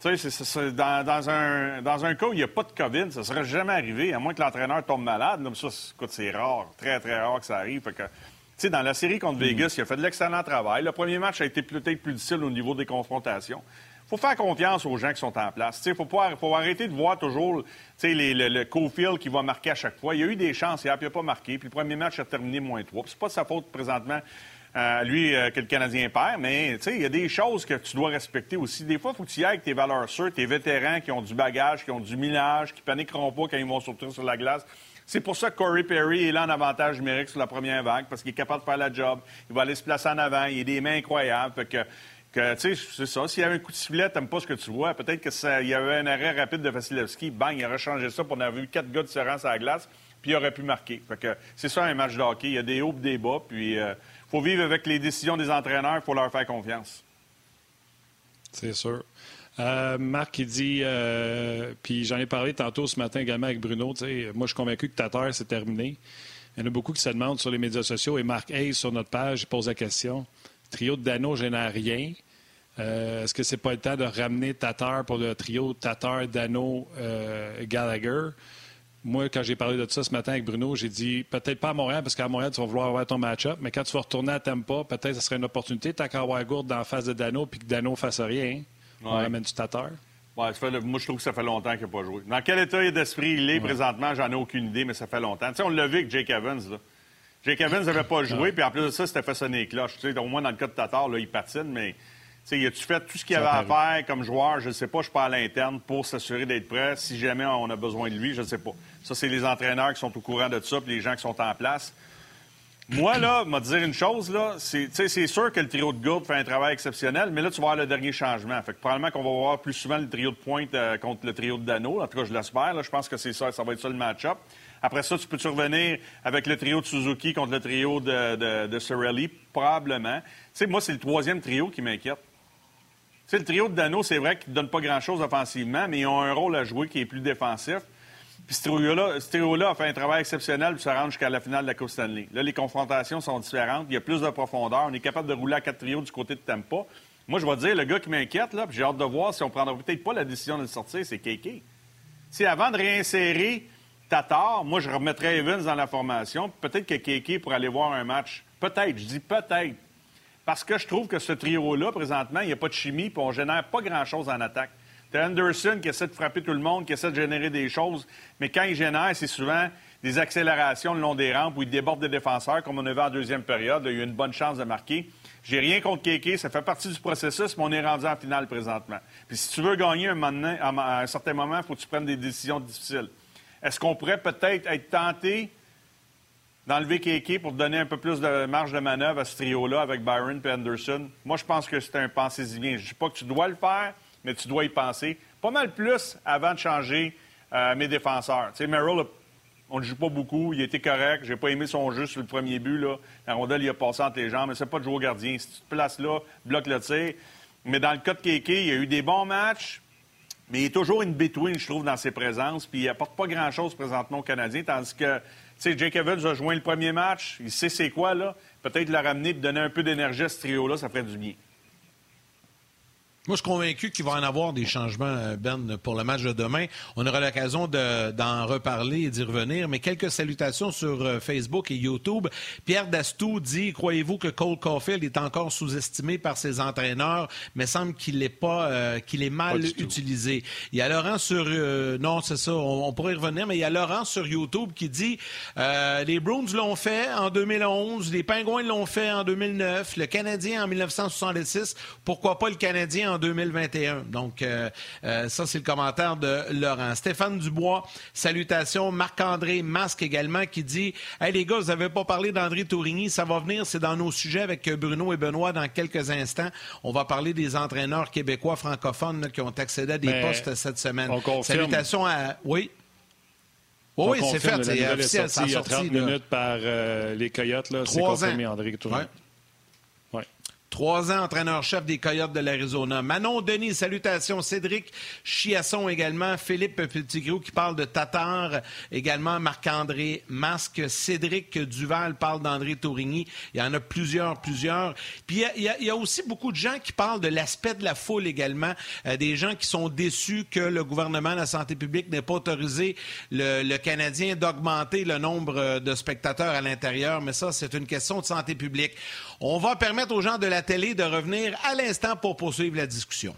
Tu sais, dans, un, dans un cas où il n'y a pas de COVID, ça ne serait jamais arrivé, à moins que l'entraîneur tombe malade. Là, ça, c'est rare, très, très rare que ça arrive. Fait que, sais, dans la série contre Vegas, il a fait de l'excellent travail. Le premier match a été peut-être plus difficile au niveau des confrontations. Il faut faire confiance aux gens qui sont en place. Il faut, faut arrêter de voir toujours les, le, le Cofield qui va marquer à chaque fois. Il y a eu des chances, il n'a pas marqué. Puis le premier match a terminé moins 3. C'est pas de sa faute présentement euh, lui, euh, que le Canadien perd, mais il y a des choses que tu dois respecter aussi. Des fois, il faut que tu y ailles avec tes valeurs sûres, tes vétérans qui ont du bagage, qui ont du minage, qui paniqueront pas quand ils vont sortir sur la glace. C'est pour ça que Corey Perry est là en avantage numérique sur la première vague, parce qu'il est capable de faire la job. Il va aller se placer en avant. Il a des mains incroyables. Que, c'est ça. S'il y avait un coup de sifflet, t'aimes pas ce que tu vois. Peut-être qu'il y avait un arrêt rapide de Vasilevski. Bang, il aurait changé ça pour on avait vu quatre gars différents sur la glace, puis il aurait pu marquer. Fait que c'est ça un match de. Il y a des hauts et des bas, puis... Euh, faut vivre avec les décisions des entraîneurs, il faut leur faire confiance. C'est sûr. Euh, Marc, il dit, euh, puis j'en ai parlé tantôt ce matin également avec Bruno, moi je suis convaincu que Tatar, c'est terminé. Il y en a beaucoup qui se demandent sur les médias sociaux, et Marc Hayes sur notre page, il pose la question. Trio de Dano génère rien. Euh, est-ce que c'est pas le temps de ramener Tatar pour le trio Tatar, Dano, Gallagher? moi, quand j'ai parlé de ça ce matin avec Bruno, j'ai dit peut-être pas à Montréal, parce qu'à Montréal, tu vas vouloir avoir ton match-up, mais quand tu vas retourner à Tampa, peut-être que ce serait une opportunité. Tant qu'à avoir dans face de Dano, puis que Dano fasse rien, on ramène du tateur. Ouais, moi, je trouve que ça fait longtemps qu'il n'a pas joué. Dans quel état d'esprit il est présentement, j'en ai aucune idée, mais ça fait longtemps. Tu sais, on l'a vu avec Jake Evans. Là. Jake Evans n'avait pas joué, puis en plus de ça, c'était fait sonner les cloches. Tu sais, au moins, dans le cas de Tatar, là, il patine, mais il a-tu fait tout ce qu'il avait à faire comme joueur? Je ne sais pas, je parle à l'interne pour s'assurer d'être prêt si jamais on a besoin de lui, je ne sais pas. Ça, c'est les entraîneurs qui sont au courant de ça, puis les gens qui sont en place. Moi, là, m'a dire une chose, là, c'est sûr que le trio de Gourde fait un travail exceptionnel, mais là, tu vas voir le dernier changement. Fait que probablement qu'on va voir plus souvent le trio de pointe euh, contre le trio de Dano. En tout cas, je l'espère. Je pense que c'est ça, ça va être ça le match-up. Après ça, tu peux-tu revenir avec le trio de Suzuki contre le trio de, de? Probablement. Tu sais, moi, c'est le troisième trio qui m'inquiète sais, le trio de Dano, c'est vrai qu'ils ne donnent pas grand-chose offensivement, mais ils ont un rôle à jouer qui est plus défensif. Puis ce trio-là a fait un travail exceptionnel pour se rendre jusqu'à la finale de la Coupe Stanley. Là, les confrontations sont différentes. Il y a plus de profondeur. On est capable de rouler à quatre trios du côté de Tampa. Moi, je vais dire, le gars qui m'inquiète, là, j'ai hâte de voir si on prendra peut-être pas la décision de le sortir, c'est Keke. Si avant de réinsérer Tatar, moi, je remettrais Evans dans la formation. Peut-être que Keke pourrait aller voir un match. Peut-être, je dis peut-être parce que je trouve que ce trio-là, présentement, il n'y a pas de chimie, puis on génère pas grand-chose en attaque. Tu Anderson qui essaie de frapper tout le monde, qui essaie de générer des choses, mais quand il génère, c'est souvent des accélérations le long des rampes où il déborde des défenseurs, comme on a vu en deuxième période. il y a une bonne chance de marquer. J'ai rien contre Kéké, ça fait partie du processus, mais on est rendu en finale présentement. Puis si tu veux gagner un à un certain moment, il faut que tu prennes des décisions difficiles. Est-ce qu'on pourrait peut-être être tenté d'enlever Keke pour donner un peu plus de marge de manœuvre à ce trio-là avec Byron et Anderson? Moi, je pense que c'est un pensez-y bien. Je ne dis pas que tu dois le faire, mais tu dois y penser. Pas mal plus avant de changer euh, mes défenseurs. Tu sais, Merrill, on ne joue pas beaucoup. Il était correct. J'ai pas aimé son jeu sur le premier but. Là. La rondelle, il a passé entre les jambes. Mais c'est pas de jouer au gardien. Si tu te places là, bloque le tir. Mais dans le cas de Keke, il y a eu des bons matchs. Mais il est toujours une between, je trouve, dans ses présences. Puis il apporte pas grand-chose présentement aux Canadiens. Tandis que sais, Jake Evans a joint le premier match. Il sait c'est quoi, là. Peut-être le ramener et donner un peu d'énergie à ce trio-là, ça ferait du bien. Moi, je suis convaincu qu'il va en avoir des changements, euh, Ben, pour le match de demain. On aura l'occasion d'en reparler et d'y revenir. Mais quelques salutations sur euh, Facebook et YouTube. Pierre Dastou dit Croyez-vous que Cole Caulfield est encore sous-estimé par ses entraîneurs, mais semble qu'il est pas euh, qu'il est mal utilisé. Il y a Laurent sur non, c'est ça, on, pourrait y revenir, mais il y a Laurent sur YouTube qui dit Les Bruins l'ont fait en 2011, les Pingouins l'ont fait en 2009, le Canadien en 1966. Pourquoi pas le Canadien en 2021. Donc, euh, euh, ça, c'est le commentaire de Laurent. Stéphane Dubois, salutations. Marc-André Masque également qui dit Hey les gars, vous n'avez pas parlé d'André Tourigny, ça va venir, c'est dans nos sujets avec Bruno et Benoît dans quelques instants. On va parler des entraîneurs québécois francophones qui ont accédé à des postes cette semaine. Salutations à. Oui. oui, c'est fait. C'est officiel. Il y a 30 minutes par les Coyotes. C'est confirmé, André Tourné. Trois ans entraîneur-chef des Coyotes de l'Arizona. Manon Denis, salutations. Cédric Chiasson également. Philippe Petitgrou qui parle de Tatar. Également Marc-André Masque. Cédric Duval parle d'André Tourigny. Il y en a plusieurs, plusieurs. Puis il y, a, aussi beaucoup de gens qui parlent de l'aspect de la foule également. Euh, des gens qui sont déçus que le gouvernement de la santé publique n'ait pas autorisé le, le Canadien d'augmenter le nombre de spectateurs à l'intérieur. Mais ça, c'est une question de santé publique. On va permettre aux gens de la télé de revenir à l'instant pour poursuivre la discussion.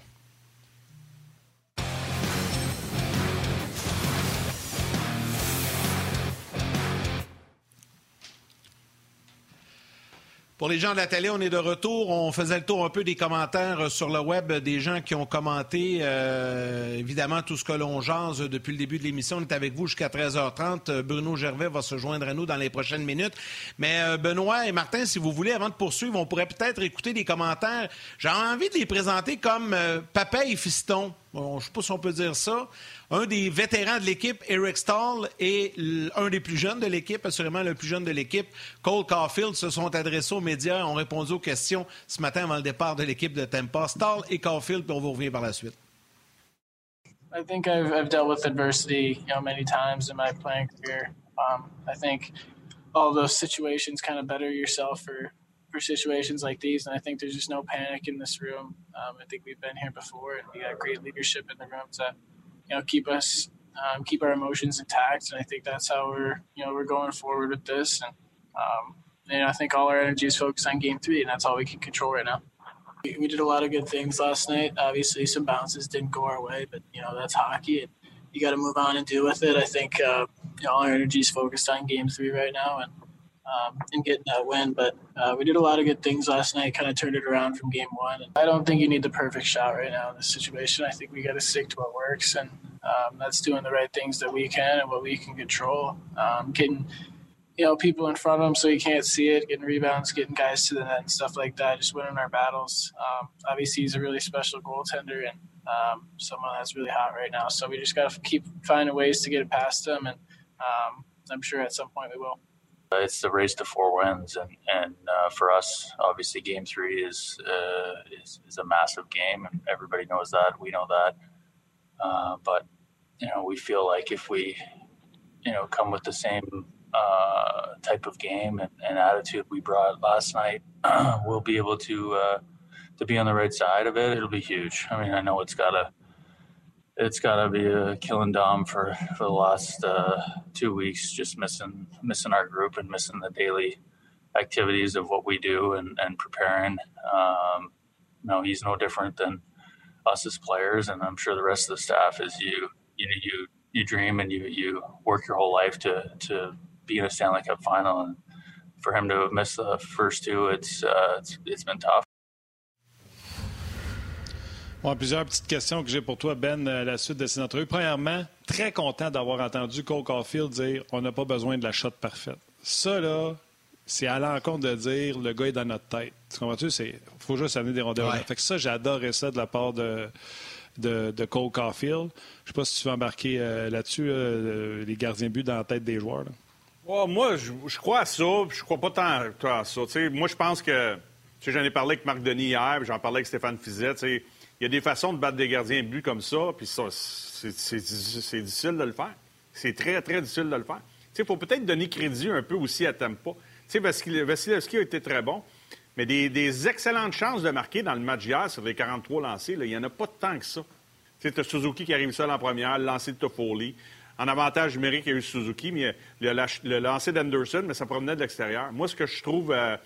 Pour les gens de la télé, on est de retour. On faisait le tour un peu des commentaires sur le web des gens qui ont commenté. Euh, évidemment, tout ce que l'on jase depuis le début de l'émission. On est avec vous jusqu'à 13h30. Bruno Gervais va se joindre à nous dans les prochaines minutes. Mais euh, Benoît et Martin, si vous voulez, avant de poursuivre, on pourrait peut-être écouter des commentaires. J'ai envie de les présenter comme euh, et fiston. Je ne sais pas si on peut dire ça un des vétérans de l'équipe, Eric Stahl, et un des plus jeunes de l'équipe, assurément le plus jeune de l'équipe, Cole Caulfield, se sont adressés aux médias, ont répondu aux questions ce matin avant le départ de l'équipe de Tampa. Stahl et Caulfield, puis on vous revient par la suite. I think I've, I've dealt with adversity, you know, many times in my playing career. Um, I think all those situations kind of better yourself for for situations like these. And I think there's just no panic in this room. Um, I think we've been here before, and we got great leadership in the room to you know keep us um, keep our emotions intact. And I think that's how we're you know we're going forward with this. And um, and I think all our energy is focused on game three, and that's all we can control right now. We, we did a lot of good things last night. Obviously, some bounces didn't go our way, but you know that's hockey, and you got to move on and deal with it. I think uh, you know, all our energy is focused on game three right now, and um, and getting that win. But uh, we did a lot of good things last night, kind of turned it around from game one. I don't think you need the perfect shot right now in this situation. I think we got to stick to what works, and um, that's doing the right things that we can and what we can control. Um, getting you know people in front of him so you can't see it, getting rebounds, getting guys to the net and stuff like that. Just winning our battles. Um, obviously, he's a really special goaltender and um, someone that's really hot right now. So we just got to keep finding ways to get it past him, and um, I'm sure at some point we will. It's the race to four wins, and and uh, for us, obviously, Game Three is, uh, is is a massive game, and everybody knows that. We know that, uh, but you know, we feel like if we, you know, come with the same uh, type of game and, and, attitude we brought last night, we'll be able to uh, to be on the right side of it. It'll be huge. I mean, I know it's got to it's got to be a killing Dom for for the last uh, two weeks, just missing missing our group and missing the daily activities of what we do and, and preparing. Um, no, he's no different than us as players, and I'm sure the rest of the staff is you. You you you dream and you you work your whole life to to be in a Stanley Cup final, and for him to have missed the first two, it's uh, it's it's been tough. Bon, plusieurs petites questions que j'ai pour toi, Ben, à la suite de ces entrevues. Premièrement, très content d'avoir entendu Cole Caulfield dire on n'a pas besoin de la shot parfaite. Ça, là, c'est à l'encontre de dire le gars est dans notre tête. Tu comprends-tu? Il faut juste amener des rondeurs. Fait que ça, j'adorais ça de la part de, de, de Cole Caulfield. Je sais pas si tu veux embarquer euh, là-dessus, les gardiens buts dans la tête des joueurs. moi, je, crois à ça, je crois pas tant à ça. moi, je pense que. J'en ai parlé avec Marc Denis hier, j'en parlais avec Stéphane Fizet il y a des façons de battre des gardiens de but comme ça, puis c'est difficile de le faire. C'est très, très difficile de le faire. Il faut peut-être donner crédit un peu aussi à Tampa. Vasilevski a été très bon, mais des, excellentes chances de marquer dans le match hier sur les 43 lancés, il n'y en a pas tant que ça. Tu as Suzuki qui arrive seul en première, le lancer de Toffoli. En avantage numérique, il y a eu Suzuki, mais le, le lancer d'Anderson, mais ça provenait de l'extérieur. Moi, ce que je trouve euh,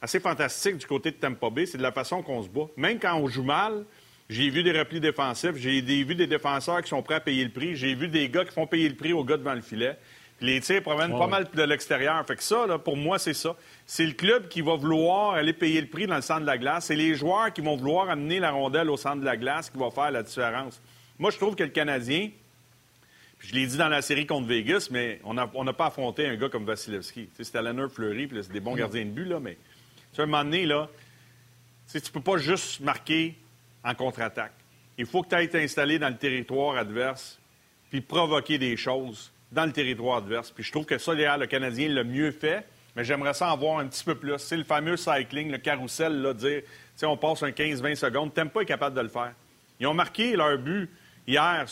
assez fantastique du côté de Tampa Bay, c'est de la façon qu'on se bat. Même quand on joue mal, j'ai vu des replis défensifs, j'ai vu des défenseurs qui sont prêts à payer le prix, j'ai vu des gars qui font payer le prix aux gars devant le filet. les tirs proviennent pas mal de l'extérieur. Fait que ça, là, pour moi, c'est ça. C'est le club qui va vouloir aller payer le prix dans le centre de la glace. C'est les joueurs qui vont vouloir amener la rondelle au centre de la glace qui va faire la différence. Moi, je trouve que le Canadien, je l'ai dit dans la série contre Vegas, mais on n'a pas affronté un gars comme Vasilevski. C'était Leonard Fleury, puis c'est des bons gardiens de but, là, mais à un moment donné, là, tu ne peux pas juste marquer en contre-attaque. Il faut que tu ailles t'installer dans le territoire adverse puis provoquer des choses dans le territoire adverse. Puis je trouve que ça, le Canadien l'a mieux fait, mais j'aimerais ça en voir un petit peu plus. C'est le fameux cycling, le carrousel, là, dire, tu on passe un 15-20 secondes, t'aimes pas être capable de le faire. Ils ont marqué leur but hier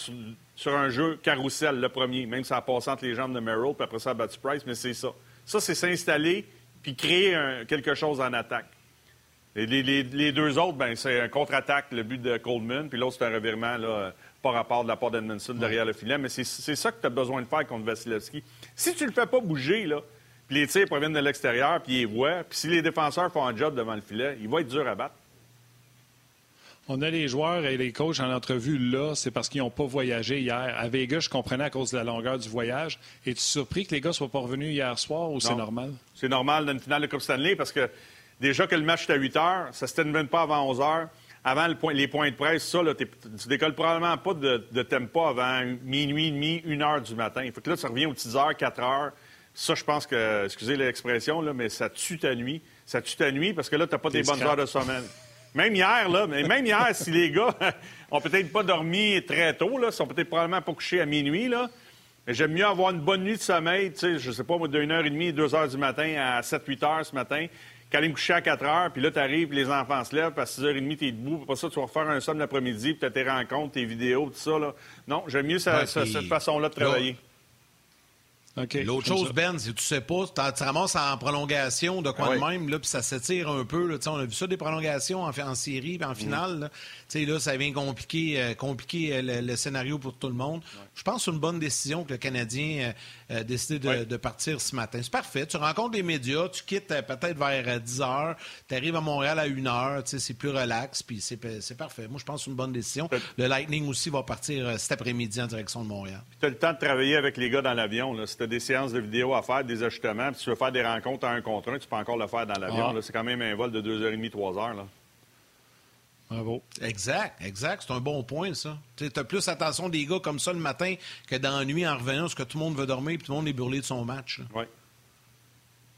sur, un jeu carrousel, le premier, même si ça a passé entre les jambes de Merrill, puis après ça, battu Price, mais c'est ça. Ça, c'est s'installer puis créer quelque chose en attaque. Et les, deux autres, ben, c'est un contre-attaque, le but de Coleman, puis l'autre, c'est un revirement là, par rapport de la part d'Edmondson derrière le filet. Mais c'est ça que tu as besoin de faire contre Vasilevski. Si tu le fais pas bouger, là, puis les tirs proviennent de l'extérieur, puis ils voient, puis si les défenseurs font un job devant le filet, il va être dur à battre. On a les joueurs et les coachs en entrevue là, c'est parce qu'ils n'ont pas voyagé hier. À Vegas, je comprenais à cause de la longueur du voyage. Es-tu surpris que les gars ne soient pas revenus hier soir ou c'est normal? C'est normal dans une finale de Coupe Stanley parce que déjà que le match est à 8 heures, ça ne se termine pas avant 11 heures. Avant les points de presse, ça, là, tu décolles probablement pas de, de tempo avant minuit, demi, une heure du matin. Il faut que là, ça revient aux 6 heures, 4 heures. Ça, je pense que, excusez l'expression, mais ça tue ta nuit. Ça tue ta nuit parce que là, tu n'as pas des bonnes heures de sommeil. Même hier, là, mais même hier, si les gars ont peut-être pas dormi très tôt, là, sont peut-être probablement pas couchés à minuit, là, mais j'aime mieux avoir une bonne nuit de sommeil, tu sais, je sais pas, et demie, deux heures du matin à 7-8 heures ce matin, qu'aller me coucher à 4 heures, puis là, tu arrives, puis les enfants se lèvent, puis à 6h30, tu es debout, puis après ça, tu vas refaire un somme l'après-midi, puis tu as tes rencontres, tes vidéos, tout ça. Là. Non, j'aime mieux cette façon-là de travailler. L'autre chose, Ben, si tu sais pas, tu ramasses en prolongation de quoi de même, là, puis ça s'étire un peu. Là, on a vu ça des prolongations en, en série, puis en finale. Là. là, ça vient compliquer, euh, compliquer euh, le, scénario pour tout le monde. Je pense que c'est une bonne décision que le Canadien euh, décidé de, partir ce matin. C'est parfait. Tu rencontres les médias, tu quittes peut-être vers 10 heures, tu arrives à Montréal à 1 heure, c'est plus relax, puis c'est parfait. Moi, je pense que c'est une bonne décision. Le Lightning aussi va partir cet après-midi en direction de Montréal. Tu as le temps de travailler avec les gars dans l'avion. Si tu as des séances de vidéo à faire, des ajustements, puis tu veux faire des rencontres à un contre un, tu peux encore le faire dans l'avion. Ah. C'est quand même un vol de 2h30, 3 heures. Là. Bravo. Exact, exact. C'est un bon point, ça. Tu as plus attention des gars comme ça le matin que dans la nuit en revenant, parce que tout le monde veut dormir et tout le monde est brûlé de son match. Oui.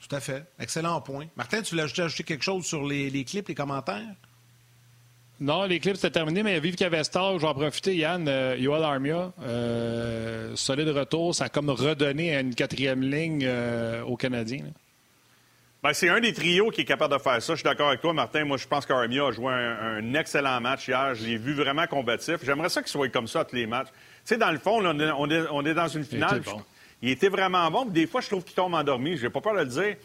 Tout à fait. Excellent point. Martin, tu voulais ajouter quelque chose sur les, clips, les commentaires? Non, les clips, c'était terminé, mais vive Cavestar, je vais en profiter, Yann. Euh, Yoel Armia, euh, solide retour, ça a comme redonné une quatrième ligne euh, aux Canadiens. Ben, c'est un des trios qui est capable de faire ça. Je suis d'accord avec toi, Martin. Moi, je pense qu'Armia a joué un, excellent match hier. Je l'ai vu vraiment combatif. J'aimerais ça qu'il soit comme ça à tous les matchs. Tu sais, dans le fond, on, est, dans une finale. Il était, vraiment bon. Des fois, je trouve qu'il tombe endormi. Je n'ai pas peur de le dire.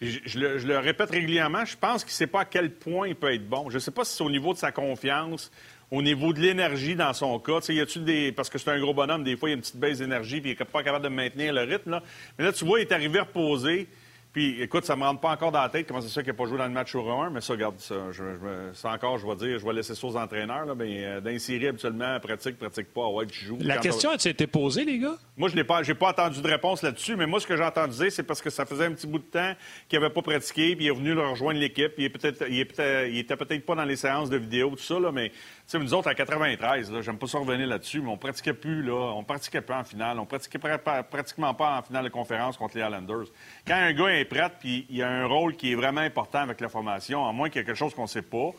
Je, le, répète régulièrement. Je pense qu'il ne sait pas à quel point il peut être bon. Je ne sais pas si c'est au niveau de sa confiance, au niveau de l'énergie dans son cas. Y a-tu des... Parce que c'est un gros bonhomme, des fois, il y a une petite baisse d'énergie puis il n'est pas capable de maintenir le rythme. Mais là, tu vois, il est arrivé reposer. Puis, écoute, ça me rentre pas encore dans la tête comment c'est ça qu'il n'a pas joué dans le match au 1, mais ça, regarde, ça, je, ça encore, je vais dire, je vais laisser ça aux entraîneurs. Là, mais euh, dans habituellement, pratique, pratique pas, ouais, tu joues. La question a-t-il été posée, les gars? Moi, je n'ai pas, j'ai pas entendu de réponse là-dessus, mais moi, ce que j'ai entendu dire, c'est parce que ça faisait un petit bout de temps qu'il n'avait pas pratiqué, puis il est venu rejoindre l'équipe. Il, est peut-être, il, est il était peut-être pas dans les séances de vidéo, tout ça, là, mais sais, nous autres, à 93, j'aime pas ça revenir là-dessus, mais on pratiquait plus, là. On pratiquait pas en finale. On pratiquait pratiquement pas en finale de conférence contre les Islanders. Quand un gars est prêt, puis il a un rôle qui est vraiment important avec la formation, à moins qu'il y ait quelque chose qu'on sait pas,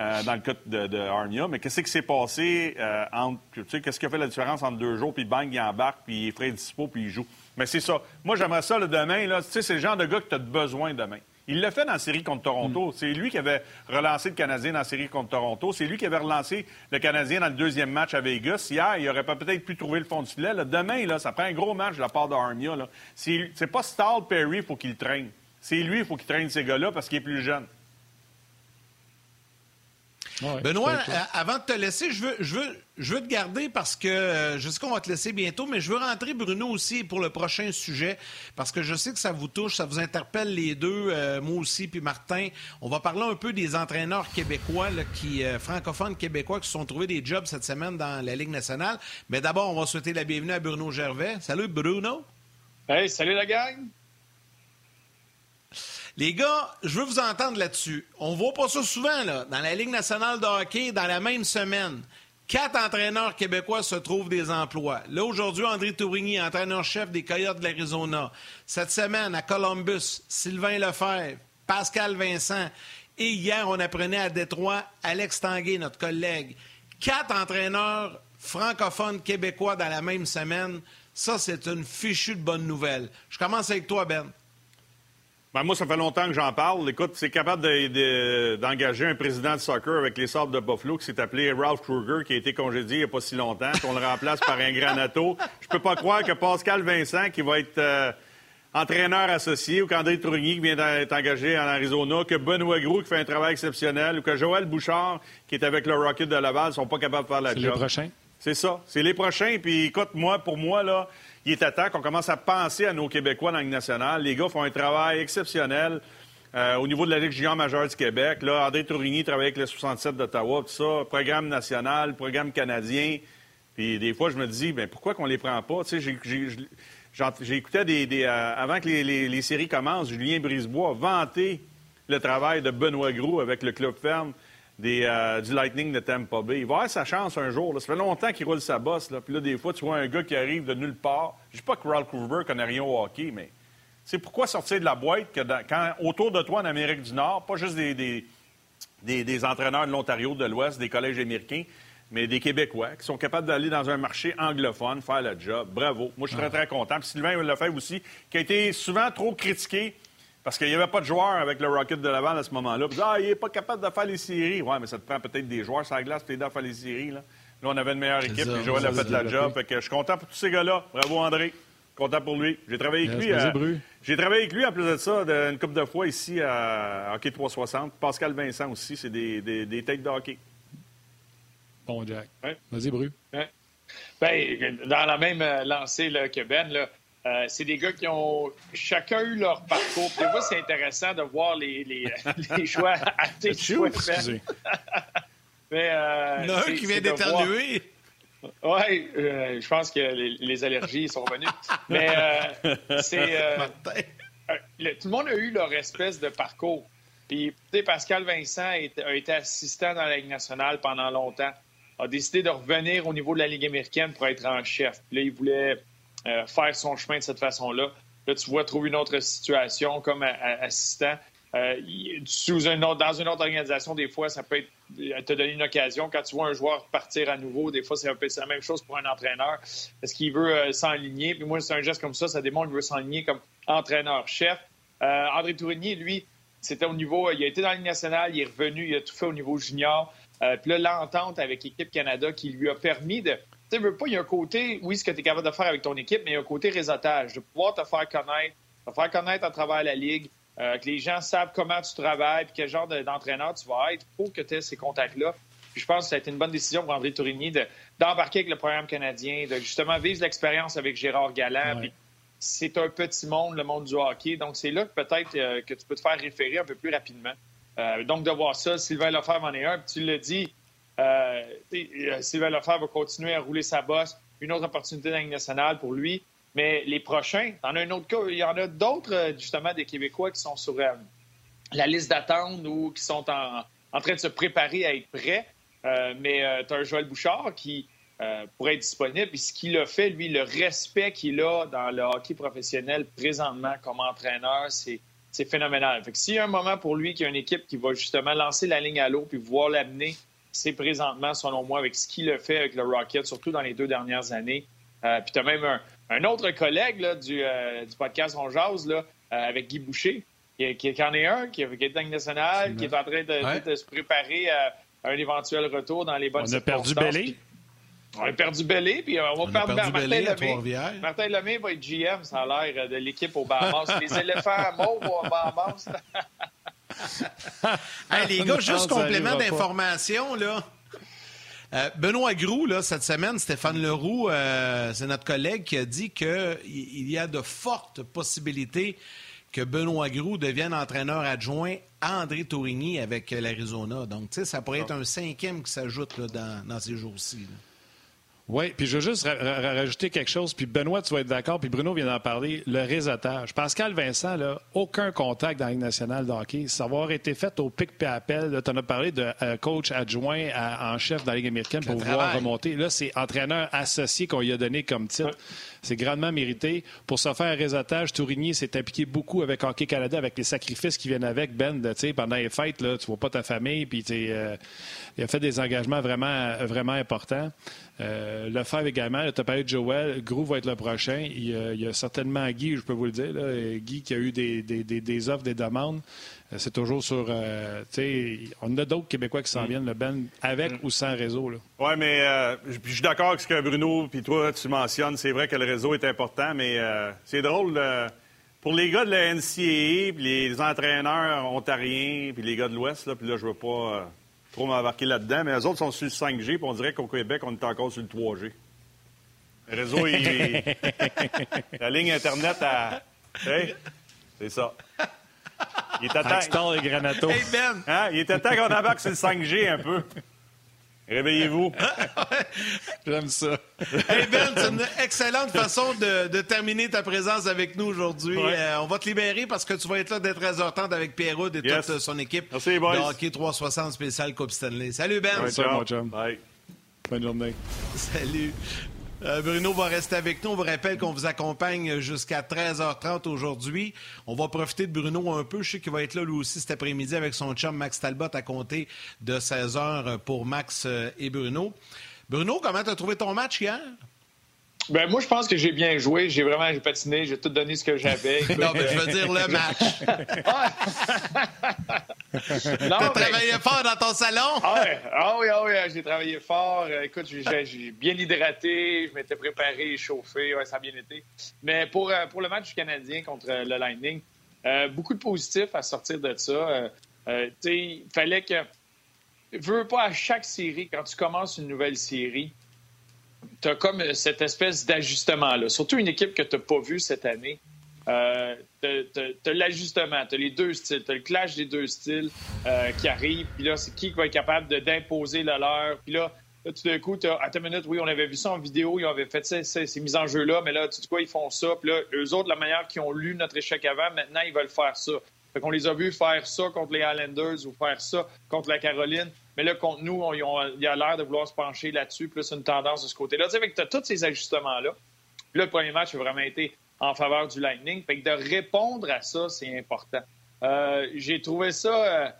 euh, dans le cas de, Arnia, mais qu'est-ce qui s'est passé euh, entre, tu sais, qu'est-ce qui a fait la différence entre deux jours, puis bang, il embarque, puis il est frais dispo, puis il joue. Mais c'est ça. Moi, j'aimerais ça le demain, là. Tu sais, c'est le genre de gars que tu as besoin demain. Il l'a fait dans la série contre Toronto. Mm. C'est lui qui avait relancé le Canadien dans la série contre Toronto. C'est lui qui avait relancé le Canadien dans le deuxième match à Vegas. Hier, il aurait peut-être pu trouver le fond du filet. demain, là, ça prend un gros match de la part de Armia. C'est pas Stahl Perry, il faut qu'il traîne. C'est lui, il faut qu'il traîne ces gars-là parce qu'il est plus jeune. Benoît, euh, avant de te laisser, je veux, je veux, je veux te garder parce que euh, je sais qu'on va te laisser bientôt, mais je veux rentrer Bruno aussi pour le prochain sujet parce que je sais que ça vous touche, ça vous interpelle les deux, euh, moi aussi, puis Martin. On va parler un peu des entraîneurs québécois, qui, francophones québécois, qui se sont trouvés des jobs cette semaine dans la Ligue nationale. Mais d'abord, on va souhaiter la bienvenue à Bruno Gervais. Salut Bruno. Hey, salut la gang. Les gars, je veux vous entendre là-dessus. On voit pas ça souvent, là, dans la Ligue nationale de hockey, dans la même semaine. Quatre entraîneurs québécois se trouvent des emplois. Là, aujourd'hui, André Tourigny, entraîneur-chef des Coyotes de l'Arizona. Cette semaine, à Columbus, Sylvain Lefebvre, Pascal Vincent. Et hier, on apprenait à Détroit, Alex Tanguay, notre collègue. Quatre entraîneurs francophones québécois dans la même semaine. Ça, c'est une fichue de bonne nouvelle. Je commence avec toi, Ben. Ben moi, ça fait longtemps que j'en parle. Écoute, c'est capable d'engager un président de soccer avec les sortes de Buffalo qui s'est appelé Ralph Kruger, qui a été congédié il n'y a pas si longtemps, qu'on le remplace par un granato. Je peux pas croire que Pascal Vincent, qui va être euh, entraîneur associé, ou qu'André Tourigny, qui vient d'être engagé en Arizona, que Benoît Gros, qui fait un travail exceptionnel, ou que Joël Bouchard, qui est avec le Rocket de Laval, sont pas capables de faire la job. C'est les prochains? C'est ça. C'est les prochains. Puis écoute, moi, pour moi, là, il est à temps qu'on commence à penser à nos Québécois dans la Ligue. Les gars font un travail exceptionnel. Euh, au niveau de la Ligue majeure du Québec, là, André Tourigny travaille avec le 67 d'Ottawa, tout ça, programme national, programme canadien. Puis des fois, je me dis, ben pourquoi qu'on les prend pas? Tu sais, j'écoutais des, des euh, avant que les, séries commencent, Julien Brisebois a vanté le travail de Benoît Gros avec le club ferme des, euh, du Lightning de Tampa Bay. Il va avoir sa chance un jour. Ça fait longtemps qu'il roule sa bosse. Là. Puis là, des fois, tu vois un gars qui arrive de nulle part. Je dis pas que Ralph Kruger connaît rien au hockey, mais c'est pourquoi sortir de la boîte que quand autour de toi en Amérique du Nord, pas juste des, des, des, entraîneurs de l'Ontario, de l'Ouest, des collèges américains, mais des Québécois qui sont capables d'aller dans un marché anglophone, faire le job. Bravo. Moi, je suis très, très content. Puis Sylvain Lefebvre aussi, qui a été souvent trop critiqué parce qu'il n'y avait pas de joueurs avec le Rocket de Laval à ce moment-là. Ah, il n'est pas capable de faire les séries. Ouais, mais ça te prend peut-être des joueurs sur la glace pour t'aider à faire les séries. Là, là on avait une meilleure équipe et Joël a fait la job. Fait que je suis content pour tous ces gars-là. Bravo, André. Content pour lui. J'ai travaillé avec lui. Euh, j'ai travaillé avec lui, en plus de ça, une couple de fois ici à Hockey 360. Pascal Vincent aussi, c'est des, des, des têtes de hockey. Bon, Jack. Vas-y, Bru. Ben, dans la même euh, lancée là, que Ben, là, euh, c'est des gars qui ont chacun eu leur parcours. Puis moi, c'est intéressant de voir les, les, les choix à tes choix faits. Mais, euh, Il y en a un qui vient d'éternuer. Oui, euh, je pense que les, allergies sont venues. Mais euh, c'est. tout le monde a eu leur espèce de parcours. Puis, tu sais, Pascal Vincent a été assistant dans la Ligue nationale pendant longtemps. A décidé de revenir au niveau de la Ligue américaine pour être en chef. Puis là, il voulait euh, faire son chemin de cette façon-là. Là, tu vois trouver une autre situation comme assistant. Euh, sous autre, dans une autre organisation, des fois, ça peut être, te donner une occasion. Quand tu vois un joueur partir à nouveau, des fois, c'est, un peu, la même chose pour un entraîneur. Est-ce qu'il veut euh, s'enligner? Puis moi, c'est un geste comme ça, ça démontre qu'il veut s'enligner comme entraîneur-chef. André Tourigny, lui, c'était au niveau, il a été dans la Ligue nationale, il est revenu, il a tout fait au niveau junior. puis là, l'entente avec l'équipe Canada qui lui a permis de, tu veux pas, il y a un côté, oui, ce que tu es capable de faire avec ton équipe, mais il y a un côté réseautage, de pouvoir te faire connaître, te faire connaître à travers la Ligue, euh, que les gens savent comment tu travailles, puis quel genre d'entraîneur tu vas être pour que tu aies ces contacts-là. Puis je pense que ça a été une bonne décision pour André Tourigny d'embarquer avec le programme canadien, de justement vivre l'expérience avec Gérard Galland. C'est un petit monde, le monde du hockey. Donc, c'est là que peut-être euh, que tu peux te faire référer un peu plus rapidement. Euh, donc, de voir ça, Sylvain Lefebvre en est un. Puis tu l'as dit, euh, euh, Sylvain Lefebvre va continuer à rouler sa bosse. Une autre opportunité dans nationale pour lui. Mais les prochains, un autre cas, il y en a d'autres, euh, justement, des Québécois qui sont sur la liste d'attente ou qui sont en, train de se préparer à être prêts. mais tu as un Joël Bouchard qui pourrait être disponible. Et ce qu'il a fait, lui, le respect qu'il a dans le hockey professionnel présentement comme entraîneur, c'est phénoménal. Fait s'il y a un moment pour lui qu'il y a une équipe qui va justement lancer la ligne à l'eau puis voir l'amener c'est présentement, selon moi, avec ce qu'il a fait avec le Rocket, surtout dans les deux dernières années. Euh, puis tu as même un, autre collègue du, euh, du, podcast On Jase, là, euh, avec Guy Boucher, qui, qui, en est un, qui, qui est dans nationale, qui est en train de, se préparer à, un éventuel retour dans les bonnes On a perdu Bellé. On a perdu Bellé, puis on va perdre Martin Lemay. Martin Lemay va être GM, ça a l'air, de l'équipe au Bahamas. les éléphants mauves au Bahamas. les gars, juste complément d'information, là. Euh, Benoît Groux, là, cette semaine, Stéphane Leroux, euh, c'est notre collègue qui a dit qu'il y a de fortes possibilités que Benoît Groux devienne entraîneur adjoint à André Tourigny avec l'Arizona. Donc, tu sais, ça pourrait être un cinquième qui s'ajoute dans, dans, ces jours-ci. Oui, puis je veux juste rajouter quelque chose, puis Benoît, tu vas être d'accord, puis Bruno vient d'en parler, le réseautage. Pascal Vincent, là, aucun contact dans la Ligue nationale de hockey. Savoir été fait au pic et appel, tu en as parlé de euh, coach adjoint en chef dans la Ligue américaine pour pouvoir remonter. Là, c'est entraîneur associé qu'on lui a donné comme titre. C'est grandement mérité. Pour se faire un réseautage, Tourigny s'est impliqué beaucoup avec Hockey Canada, avec les sacrifices qui viennent avec. Ben, pendant les fêtes, là, tu vois pas ta famille, puis euh, il a fait des engagements vraiment, vraiment importants. Euh, Lefebvre également. Tu as parlé de Joel. Gros va être le prochain. Il, y a certainement Guy, je peux vous le dire. Guy qui a eu des, des, des, offres, des demandes. Euh, c'est toujours sur. Euh, on a d'autres Québécois qui s'en mm. viennent, le Ben, avec mm. ou sans réseau. Oui, mais je suis d'accord avec ce que Bruno puis toi, tu mentionnes. C'est vrai que le réseau est important, mais c'est drôle. pour les gars de la NCAA, puis les entraîneurs ontariens, puis les gars de l'Ouest, puis là, je veux pas trop m'embarquer là-dedans, mais eux autres sont sur le 5G, puis on dirait qu'au Québec, on est encore sur le 3G. Le réseau, il... la ligne Internet, à... c'est ça. Il était temps... Hey Ben! Hein? Il était temps qu'on embarque sur le 5G un peu. Réveillez-vous. J'aime ça. Hey Ben, c'est une excellente façon de, terminer ta présence avec nous aujourd'hui. Euh, on va te libérer parce que tu vas être là dès 13h30 avec Pierrot et toute son équipe Merci, boys. de hockey 360 spécial Coupe Stanley. Salut Ben. Bye. Bonne journée. Salut. Euh, Bruno va rester avec nous. On vous rappelle qu'on vous accompagne jusqu'à 13h30 aujourd'hui. On va profiter de Bruno un peu. Je sais qu'il va être là lui aussi cet après-midi avec son chum Max Talbot à compter de 16h pour Max euh, et Bruno. Bruno, comment tu as trouvé ton match hier? Ben, moi, je pense que j'ai bien joué. J'ai vraiment j'ai patiné. J'ai tout donné ce que j'avais. non, mais je veux dire le match. Tu as travaillé fort dans ton salon? Ah, ah oui, ah oui, j'ai travaillé fort. Euh, écoute, j'ai bien hydraté. Je m'étais préparé, chauffé. Ouais, ça a bien été. Mais pour, euh, pour le match du Canadien contre le Lightning, euh, beaucoup de positifs à sortir de ça. il fallait que. Veux pas à chaque série, quand tu commences une nouvelle série, tu as comme cette espèce d'ajustement-là. Surtout une équipe que tu n'as pas vue cette année. Euh, tu as, l'ajustement, tu as les deux styles, tu as le clash des deux styles euh, qui arrive. Puis là, c'est qui qui va être capable d'imposer le leur. Puis là, tout d'un coup, tu as, une minute, oui, on avait vu ça en vidéo, ils avaient fait ces, ces, mises en jeu-là, mais là, tu sais quoi, ils font ça. Puis là, eux autres, la manière qu'ils ont lu notre échec avant, maintenant, ils veulent faire ça. Fait qu'on les a vus faire ça contre les Highlanders ou faire ça contre la Caroline. Mais là, contre nous, il a l'air de vouloir se pencher là-dessus, plus une tendance de ce côté-là. Tu sais, tu as tous ces ajustements-là. Le premier match a vraiment été en faveur du Lightning. Que de répondre à ça, c'est important. Euh, j'ai trouvé ça euh,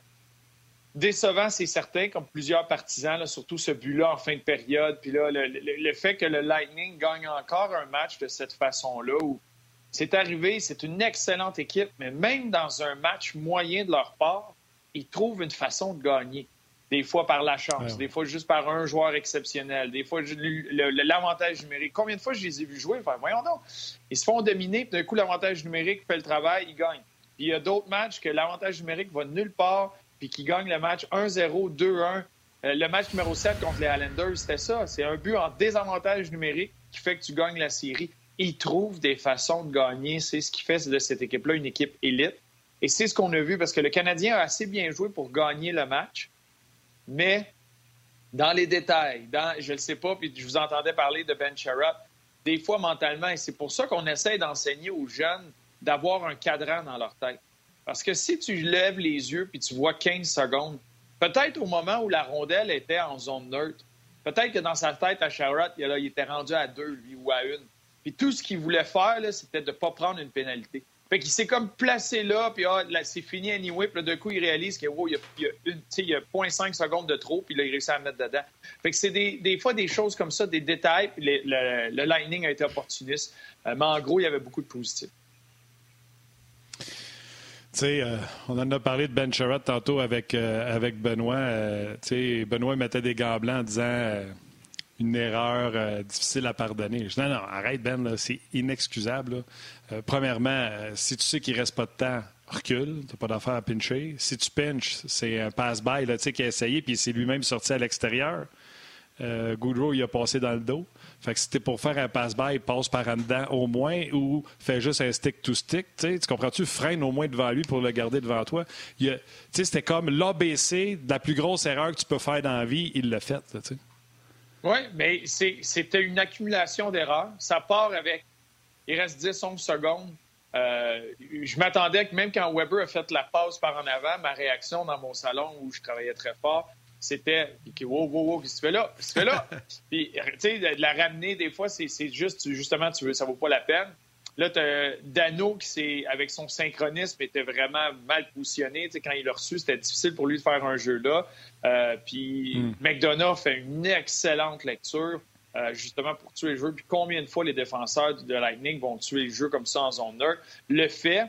décevant, c'est certain, comme plusieurs partisans, surtout ce but-là en fin de période. Puis là, le, fait que le Lightning gagne encore un match de cette façon-là, où c'est arrivé, c'est une excellente équipe, mais même dans un match moyen de leur part, ils trouvent une façon de gagner. Des fois par la chance, des fois juste par un joueur exceptionnel, des fois l'avantage numérique. Combien de fois je les ai vus jouer? Enfin, voyons donc. Ils se font dominer, puis d'un coup, l'avantage numérique fait le travail, ils gagnent. Puis il y a d'autres matchs que l'avantage numérique va nulle part, puis qui gagnent le match 1-0, 2-1. Euh, le match numéro 7 contre les Highlanders, c'était ça. C'est un but en désavantage numérique qui fait que tu gagnes la série. Ils trouvent des façons de gagner. C'est ce qui fait de cette équipe-là une équipe élite. Et c'est ce qu'on a vu parce que le Canadien a assez bien joué pour gagner le match mais dans les détails, dans, je ne sais pas, puis je vous entendais parler de Ben Sherratt, des fois mentalement, et c'est pour ça qu'on essaie d'enseigner aux jeunes d'avoir un cadran dans leur tête. Parce que si tu lèves les yeux puis tu vois 15 secondes, peut-être au moment où la rondelle était en zone neutre, peut-être que dans sa tête à Sherratt, il était rendu à deux, lui, ou à une. Puis tout ce qu'il voulait faire, c'était de ne pas prendre une pénalité. Fait qu'il s'est comme placé là, puis ah, c'est fini anyway. Puis d'un coup, il réalise qu'il y a, il y a, 0.5 secondes de trop, puis là, il réussit à mettre dedans. Fait que c'est des, des, fois des choses comme ça, des détails. Puis le, le, Lightning a été opportuniste. Euh, mais en gros, il y avait beaucoup de positifs. Tu sais, euh, on en a parlé de Ben Sherratt tantôt avec, euh, avec Benoît. tu sais, Benoît mettait des gants blancs en disant une erreur difficile à pardonner. Je dis, non, non, arrête, Ben, c'est inexcusable. Euh, premièrement, euh, si tu sais qu'il ne reste pas de temps, recule, tu n'as pas d'affaire à pincher. Si tu pinches, c'est un pass-by qui a essayé, puis c'est lui-même sorti à l'extérieur. Goodrow, il a passé dans le dos. Fait que si t'es pour faire un pass-by, passe par en dedans au moins ou fais juste un stick-to-stick. tu comprends-tu? Freine au moins devant lui pour le garder devant toi. C'était comme l'ABC de la plus grosse erreur que tu peux faire dans la vie. Il l'a fait. Oui, mais c'était une accumulation d'erreurs. Ça part avec. Il reste 10-11 secondes. Euh, je m'attendais que même quand Weber a fait la passe par en avant, ma réaction dans mon salon où je travaillais très fort, c'était wow, wow, wow, qu'est-ce que tu fais là? Qu'est-ce que tu fais là? Puis, tu sais, de la ramener, des fois, c'est juste, justement, tu veux, ça vaut pas la peine. Là, tu as Dano qui, avec son synchronisme, était vraiment mal positionné. quand il l'a reçu, c'était difficile pour lui de faire un jeu là. Euh, puis mm. McDonough fait une excellente lecture. Euh, justement pour tuer le jeu. Puis combien de fois les défenseurs de Lightning vont tuer le jeu comme ça en zone neutre? Le fait.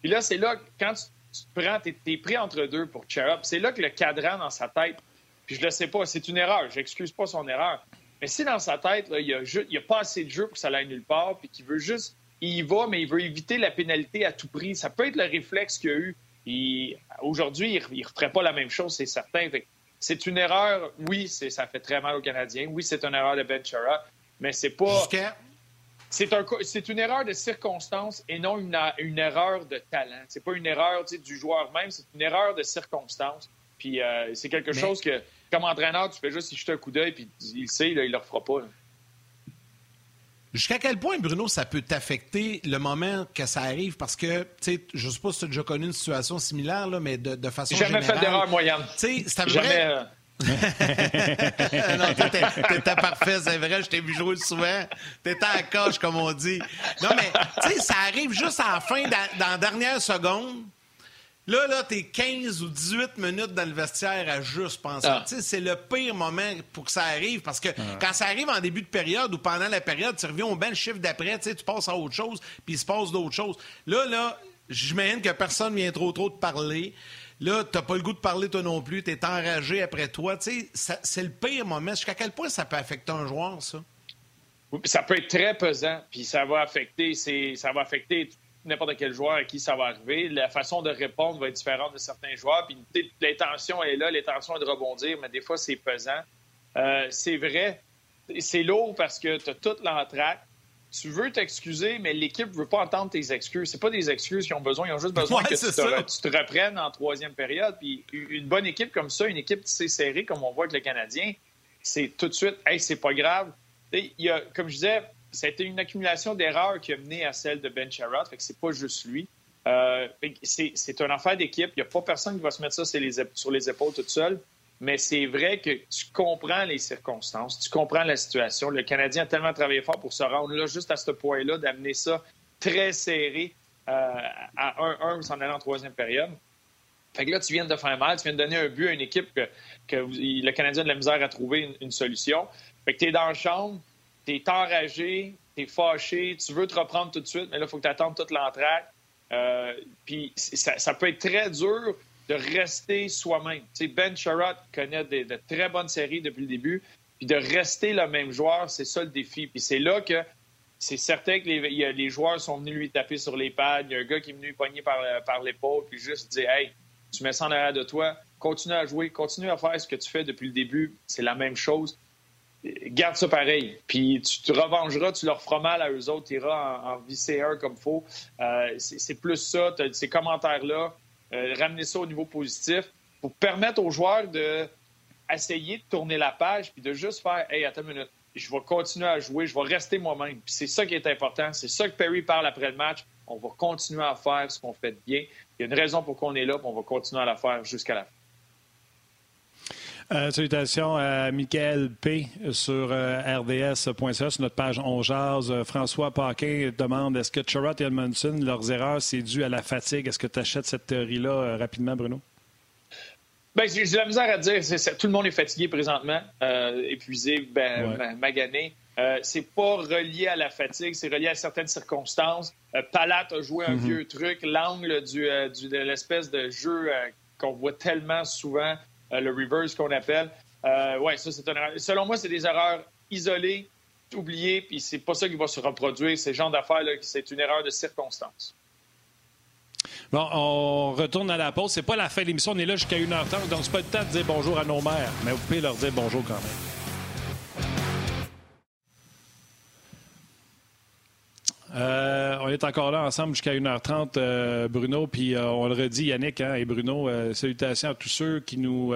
Puis là, c'est là, quand tu, prends, tu es, pris entre deux pour Cherub, c'est là que le cadran dans sa tête, puis je le sais pas, c'est une erreur, j'excuse pas son erreur. Mais si dans sa tête, il n'y a, a, pas assez de jeu pour que ça aille nulle part, puis qu'il veut juste. Il y va, mais il veut éviter la pénalité à tout prix. Ça peut être le réflexe qu'il a eu. Aujourd'hui, il ne referait pas la même chose, c'est certain. C'est une erreur, oui, ça fait très mal aux Canadiens. Oui, c'est une erreur de Ben mais c'est pas. C'est un, une erreur de circonstance et non une, une erreur de talent. C'est pas une erreur du joueur même, c'est une erreur de circonstance. Puis euh, c'est quelque chose que, comme entraîneur, tu fais juste y jeter un coup d'œil, puis il sait, il ne le refera pas. Jusqu'à quel point, Bruno, ça peut t'affecter le moment que ça arrive? Parce que, tu sais, je sais pas si tu as déjà connu une situation similaire, là, mais de, de façon Jamais générale... fait d'erreur moyenne. Tu sais, c'est Jamais... Euh, non, t'étais parfait, c'est vrai, je t'ai vu jouer souvent. T'étais à coche, comme on dit. Non, mais, tu sais, ça arrive juste à la fin, dans, dans la dernière seconde. Là, là, t'es 15 ou 18 minutes dans le vestiaire à juste penser. Ah. C'est le pire moment pour que ça arrive parce que ah. quand ça arrive en début de période ou pendant la période, tu reviens au bel chiffre d'après, tu passes à autre chose, puis il se passe d'autres choses. Là, là, j'imagine que personne vient trop trop de parler. Là, t'as pas le goût de parler toi non plus, t'es enragé après toi. C'est le pire moment. Jusqu'à quel point ça peut affecter un joueur, ça? Ça peut être très pesant, puis ça va affecter, ça va affecter n'importe quel joueur à qui ça va arriver. La façon de répondre va être différente de certains joueurs. Puis l'intention est là, l'intention est de rebondir, mais des fois, c'est pesant. Euh, c'est vrai, c'est lourd parce que tu as toute l'entraque. Tu veux t'excuser, mais l'équipe ne veut pas entendre tes excuses. C'est pas des excuses qu'ils ont besoin. Ils ont juste besoin que tu te, reprennes en troisième période. Puis une bonne équipe comme ça, une équipe qui s'est serrée, comme on voit avec le Canadien, c'est tout de suite, hey, c'est pas grave. Il y a, comme je disais, ça a été une accumulation d'erreurs qui a mené à celle de Ben Sherrod. Fait que c'est pas juste lui. Euh, c'est un affaire d'équipe. Il n'y a pas personne qui va se mettre ça sur les, épaules toute seule. Mais c'est vrai que tu comprends les circonstances, tu comprends la situation. Le Canadien a tellement travaillé fort pour se rendre là, juste à ce point-là, d'amener ça très serré euh, à 1-1 s'en allant en troisième période. Fait que là, tu viens de faire mal, tu viens de donner un but à une équipe que, le Canadien a de la misère à trouver une, une solution. Fait que tu es dans la chambre, tu es enragé, tu es fâché, tu veux te reprendre tout de suite, mais là, il faut que tu attendes toute l'entraque. Euh, puis ça, peut être très dur de rester soi-même. ben Sherrod connaît de très bonnes séries depuis le début. Puis de rester le même joueur, c'est ça le défi. Puis c'est là que c'est certain que les, joueurs sont venus lui taper sur les pads. Il y a un gars qui est venu pogner par, par l'épaule, puis juste dire Hey, tu mets ça en arrière de toi, continue à jouer, continue à faire ce que tu fais depuis le début. C'est la même chose garde ça pareil. Puis tu te revengeras, tu leur feras mal à eux autres, tu iras en, en VCR comme faut. Euh, c'est plus ça, ces commentaires-là, euh, ramener ça au niveau positif pour permettre aux joueurs de de tourner la page puis de juste faire Hey, attends une minute, je vais continuer à jouer, je vais rester moi-même. Puis c'est ça qui est important. C'est ça que Perry parle après le match. On va continuer à faire ce qu'on fait de bien. Il y a une raison pour qu'on est là, puis on va continuer à la faire jusqu'à la fin. Euh, salutations à Michael P. sur euh, RDS.ca, sur notre page On Jazz. Euh, François Paquin demande est-ce que Charrot et Edmondson, leurs erreurs, c'est dû à la fatigue? Est-ce que tu achètes cette théorie-là rapidement, Bruno? Bien, j'ai de la misère à dire. tout le monde est fatigué présentement, épuisé, ben, ben magané. c'est pas relié à la fatigue, c'est relié à certaines circonstances. Palat a joué un mm-hmm. vieux truc, l'angle du, de l'espèce de jeu qu'on voit tellement souvent euh, le reverse qu'on appelle. Euh, ouais, ça, c'est une Selon moi, c'est des erreurs isolées, oubliées, puis c'est pas ça qui va se reproduire. C'est genre d'affaires, c'est une erreur de circonstance. Bon, on retourne à la pause. C'est pas la fin de l'émission. On est là jusqu'à 1h30, donc c'est pas le temps de dire bonjour à nos mères. Mais vous pouvez leur dire bonjour quand même. Euh, on est encore là ensemble jusqu'à 1h30, euh, Bruno. Puis euh, on le redit, Yannick hein, et Bruno, salutations à tous ceux qui nous,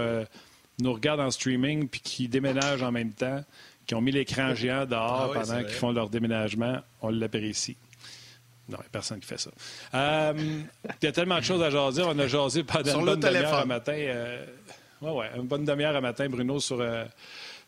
nous regardent en streaming puis qui déménagent en même temps, qui ont mis l'écran géant dehors ah pendant qu'ils font leur déménagement. On l'apprécie. Non, il n'y a personne qui fait ça. Il y a tellement de choses à jaser. On a jasé pendant une bonne demi-heure matin. Oui, ouais, une bonne demi-heure à matin, Bruno, sur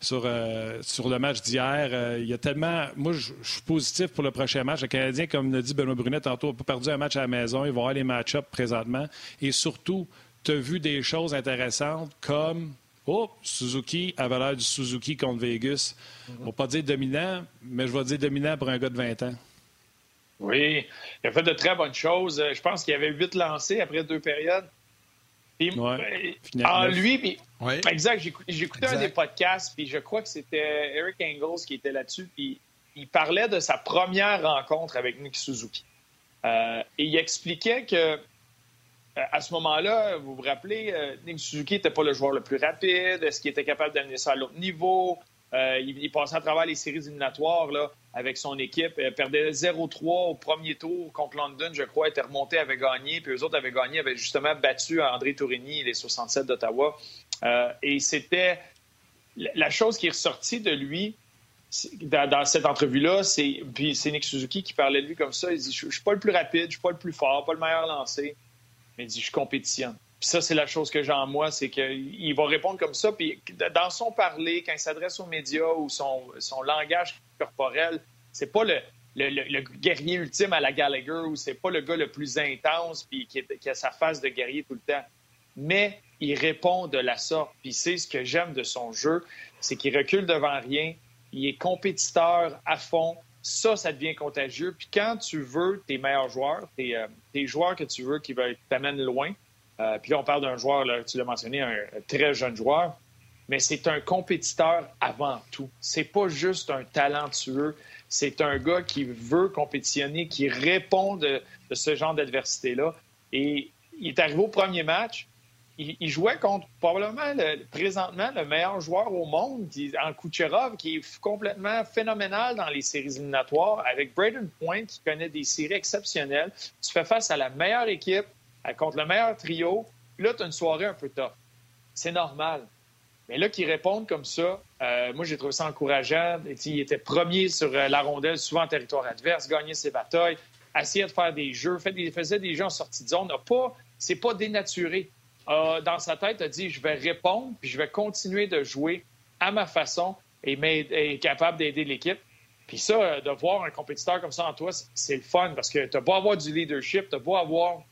sur, euh, sur le match d'hier. Euh, il y a tellement. Moi, je suis positif pour le prochain match. Le Canadien, comme l'a dit Benoît Brunet tantôt, n'a pas perdu un match à la maison. Il va avoir les match-ups présentement. Et surtout, tu as vu des choses intéressantes comme Oh, Suzuki avait l'air du Suzuki contre Vegas. On va pas dire dominant, mais je vais dire dominant pour un gars de 20 ans. Oui, il a fait de très bonnes choses. Je pense qu'il y avait huit lancés après deux périodes. Puis, ouais, en lui, puis, exact, j'écoutais un des podcasts, puis je crois que c'était Eric Engels qui était là-dessus, puis il parlait de sa première rencontre avec Nick Suzuki. Euh, et il expliquait que euh, à ce moment-là, vous vous rappelez, euh, Nick Suzuki n'était pas le joueur le plus rapide. Est-ce qu'il était capable d'amener ça à l'autre niveau? il, passait à travers les séries éliminatoires là, avec son équipe. Il perdait 0-3 au premier tour contre London, je crois, était remonté, avait gagné. Puis eux autres avaient gagné, avaient justement battu André Tourigny, les 67 d'Ottawa. Et c'était la chose qui est ressortie de lui, dans, cette entrevue-là, c'est c'est Nick Suzuki qui parlait de lui comme ça. Il dit Je ne suis pas le plus rapide, je suis pas le plus fort, pas le meilleur lancé, il dit Je suis compétition. Puis ça, c'est la chose que j'ai en moi, c'est qu'il va répondre comme ça. Puis dans son parler, quand il s'adresse aux médias ou son, son langage corporel, c'est pas le, le, guerrier ultime à la Gallagher ou c'est pas le gars le plus intense puis qui, qui, a sa face de guerrier tout le temps. Mais il répond de la sorte. Puis c'est ce que j'aime de son jeu, c'est qu'il recule devant rien, il est compétiteur à fond. Ça, ça devient contagieux. Puis quand tu veux tes meilleurs joueurs, tes, euh, joueurs que tu veux qui t'amènent loin, euh, puis là, on parle d'un joueur, tu l'as mentionné, un, très jeune joueur, mais c'est un compétiteur avant tout. C'est pas juste un talentueux. C'est un gars qui veut compétitionner, qui répond de, de ce genre d'adversité-là. Et il est arrivé au premier match, il, jouait contre probablement présentement le meilleur joueur au monde, en Kucherov, qui est complètement phénoménal dans les séries éliminatoires, avec Braden Point, qui connaît des séries exceptionnelles. Tu fais face à la meilleure équipe, contre le meilleur trio. là, tu as une soirée un peu tough. C'est normal. Mais là, qu'ils répondent comme ça, euh, moi, j'ai trouvé ça encourageant. Il était premier sur euh, la rondelle, souvent en territoire adverse, gagnait ses batailles, essayait de faire des jeux, faisait des jeux en sortie de zone. Pas, c'est pas dénaturé dans sa tête, a dit je vais répondre, puis je vais continuer de jouer à ma façon et être capable d'aider l'équipe. Puis ça, euh, de voir un compétiteur comme ça en toi, c'est le fun parce que tu as beau avoir du leadership, tu as beau avoir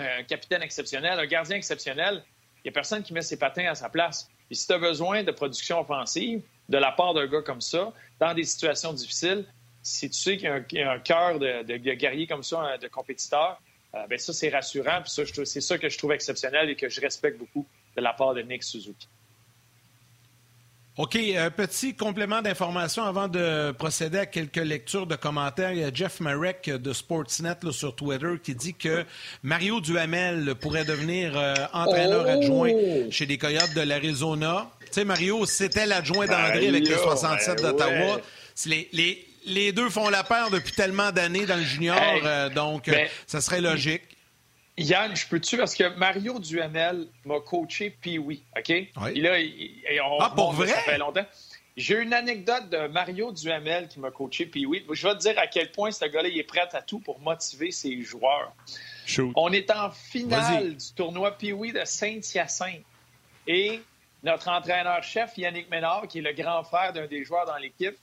euh, un capitaine exceptionnel, un gardien exceptionnel, il n'y a personne qui met ses patins à sa place. Et si tu as besoin de production offensive de la part d'un gars comme ça, dans des situations difficiles, si tu sais qu'il y a un, cœur de, de, guerrier comme ça, de compétiteur, euh, ben ça, c'est rassurant. Puis c'est ça que je trouve exceptionnel et que je respecte beaucoup de la part de Nick Suzuki. OK, un petit complément d'information avant de procéder à quelques lectures de commentaires. Il y a Jeff Marek de Sportsnet sur Twitter qui dit que Mario Duhamel pourrait devenir euh, entraîneur oh! adjoint chez les Coyotes de l'Arizona. Tu sais, Mario, c'était l'adjoint d'André avec les 67 d'Ottawa. Les, les, les deux font la paire depuis tellement d'années dans le junior, euh, donc euh, ça serait logique. Yann, je peux-tu, parce que Mario Duhamel m'a coaché puis oui, OK? Oui. là, ah, pour vrai? Ça fait longtemps. J'ai une anecdote de Mario Duhamel qui m'a coaché puis oui. Je vais te dire à quel point ce gars-là est prêt à tout pour motiver ses joueurs. On est en finale du tournoi Pee-Wee de Saint-Hyacinthe. Et notre entraîneur-chef, Yannick Ménard, qui est le grand frère d'un des joueurs dans l'équipe,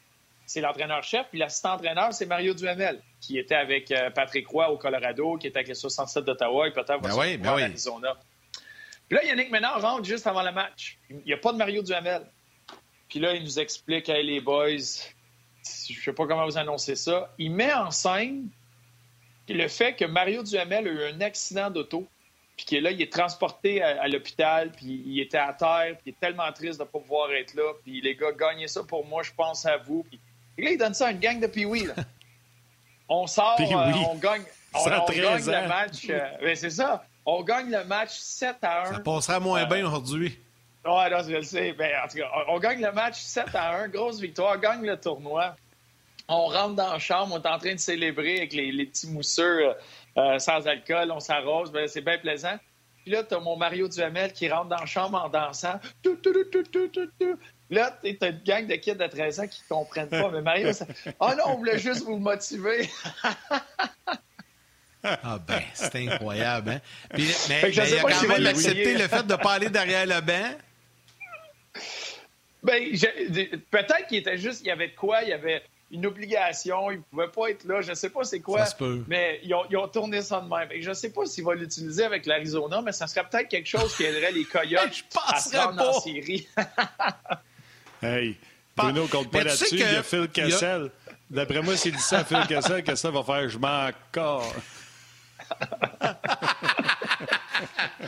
c'est l'entraîneur-chef. Puis l'assistant-entraîneur, c'est Mario Duhamel, qui était avec euh, Patrick Roy au Colorado, qui était avec les 67 d'Ottawa et peut-être ben oui, ben Arizona. Puis là, Yannick Ménard rentre juste avant le match. Il n'y a pas de Mario Duhamel. Puis là, il nous explique, hey, les boys, je ne sais pas comment vous annoncer ça. Il met en scène le fait que Mario Duhamel a eu un accident d'auto, puis que là, il est transporté à, l'hôpital, puis il était à terre, puis il est tellement triste de ne pas pouvoir être là, puis les gars, gagnez ça pour moi, je pense à vous. Puis et là, il donne ça à une gang de Pee-Wee. On sort, euh, on gagne, on, gagne le match. Euh, ben, c'est ça. On gagne le match 7 à 1. Ça passera moins bien aujourd'hui. Ouais, non, je le sais. Ben, en tout cas, on, gagne le match 7 à 1. Grosse victoire. On gagne le tournoi. On rentre dans la chambre. On est en train de célébrer avec les, petits mousseux euh, sans alcool. On s'arrose. Ben, c'est bien plaisant. Puis là, t'as mon Mario Duhamel qui rentre dans la chambre en dansant. Là, tu as une gang de kids de 13 ans qui ne comprennent pas. Mais Mario, ça... oh non, on voulait juste vous motiver. ah ben, c'est incroyable. Hein? Puis, mais, il a quand même accepté le fait de ne pas aller derrière le banc. Ben, peut-être qu'il était juste, il y avait de quoi, il y avait, une obligation, il ne pouvait pas être là, je ne sais pas c'est quoi. Mais ils ont, tourné ça de même. je ne sais pas s'il va l'utiliser avec l'Arizona, mais ça serait peut-être quelque chose qui aiderait les Coyotes à se rendre en série. hey, Bruno compte pas là-dessus, il y a Phil Cassel. D'après moi, s'il dit ça à Phil Cassel, Cassel va faire « je m'en encore ».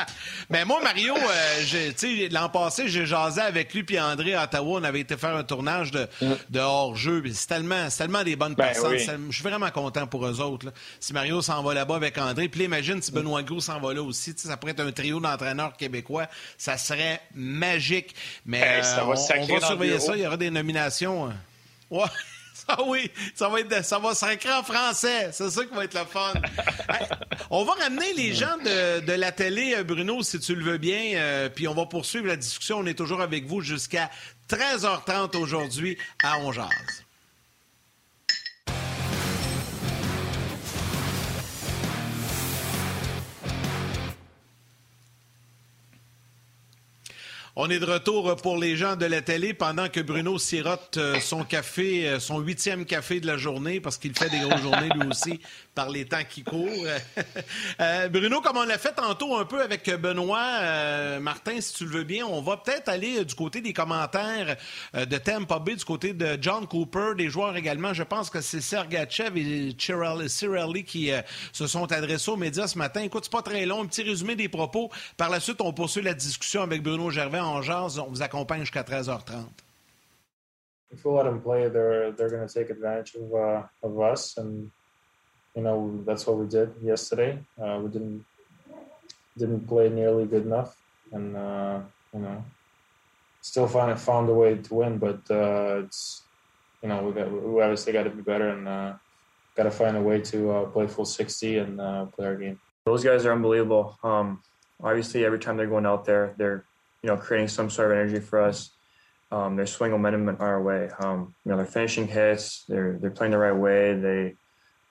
Mais moi, Mario, euh, l'an passé, j'ai jasé avec lui puis André à Ottawa. On avait été faire un tournage de, de hors-jeu. C'est tellement, tellement des bonnes ben personnes. Je suis vraiment content pour eux autres. Si Mario s'en va là-bas avec André, puis imagine si Benoît Gros s'en va là aussi. Ça pourrait être un trio d'entraîneurs québécois. Ça serait magique. Mais euh, on, va surveiller ça. Il y aura des nominations. Hein. Ouais. Ah oui, ça va être, ça va s'écrire en français. C'est ça qui va être le fun. on va ramener les gens de, la télé, euh, Bruno, si tu le veux bien, euh, puis on va poursuivre la discussion. On est toujours avec vous jusqu'à 13h30 aujourd'hui à Ongeaz. On est de retour pour les gens de la télé pendant que Bruno sirote euh, son café, euh, son huitième café de la journée, parce qu'il fait des grosses journées lui aussi par les temps qui courent. Euh, Bruno, comme on l'a fait tantôt un peu avec Benoît, Martin, si tu le veux bien, on va peut-être aller du côté des commentaires de Tampa Bay, du côté de John Cooper, des joueurs également. Je pense que c'est Sergachev et Cirelli qui se sont adressés aux médias ce matin. Écoute, c'est pas très long, un petit résumé des propos. Par la suite, on poursuit la discussion avec Bruno Gervais en jazz. On vous accompagne jusqu'à 13h30. If we let them play, they're they're going to take advantage of uh, of us, and you know that's what we did yesterday. Uh, we didn't didn't play nearly good enough, and uh, you know still found found a way to win. But uh, it's you know we got we obviously got to be better and uh, got to find a way to uh, play full sixty and uh, play our game. Those guys are unbelievable. Um, obviously, every time they're going out there, they're you know, creating some sort of energy for us. Um, they're swinging momentum our way. Um, you know, they're finishing hits. They're they're playing the right way. They,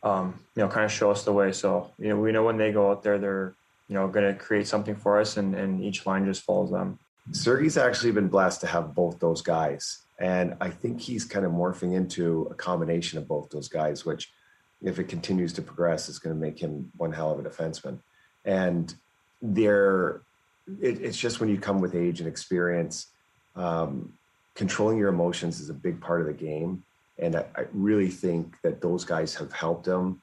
um, you know, kind of show us the way. So you know, we know when they go out there, they're you know going to create something for us, and and each line just follows them. Sergey's actually been blessed to have both those guys, and I think he's kind of morphing into a combination of both those guys, which, if it continues to progress, is going to make him one hell of a defenseman. And they're it, it's just when you come with age and experience, um, controlling your emotions is a big part of the game. And I, I really think that those guys have helped him.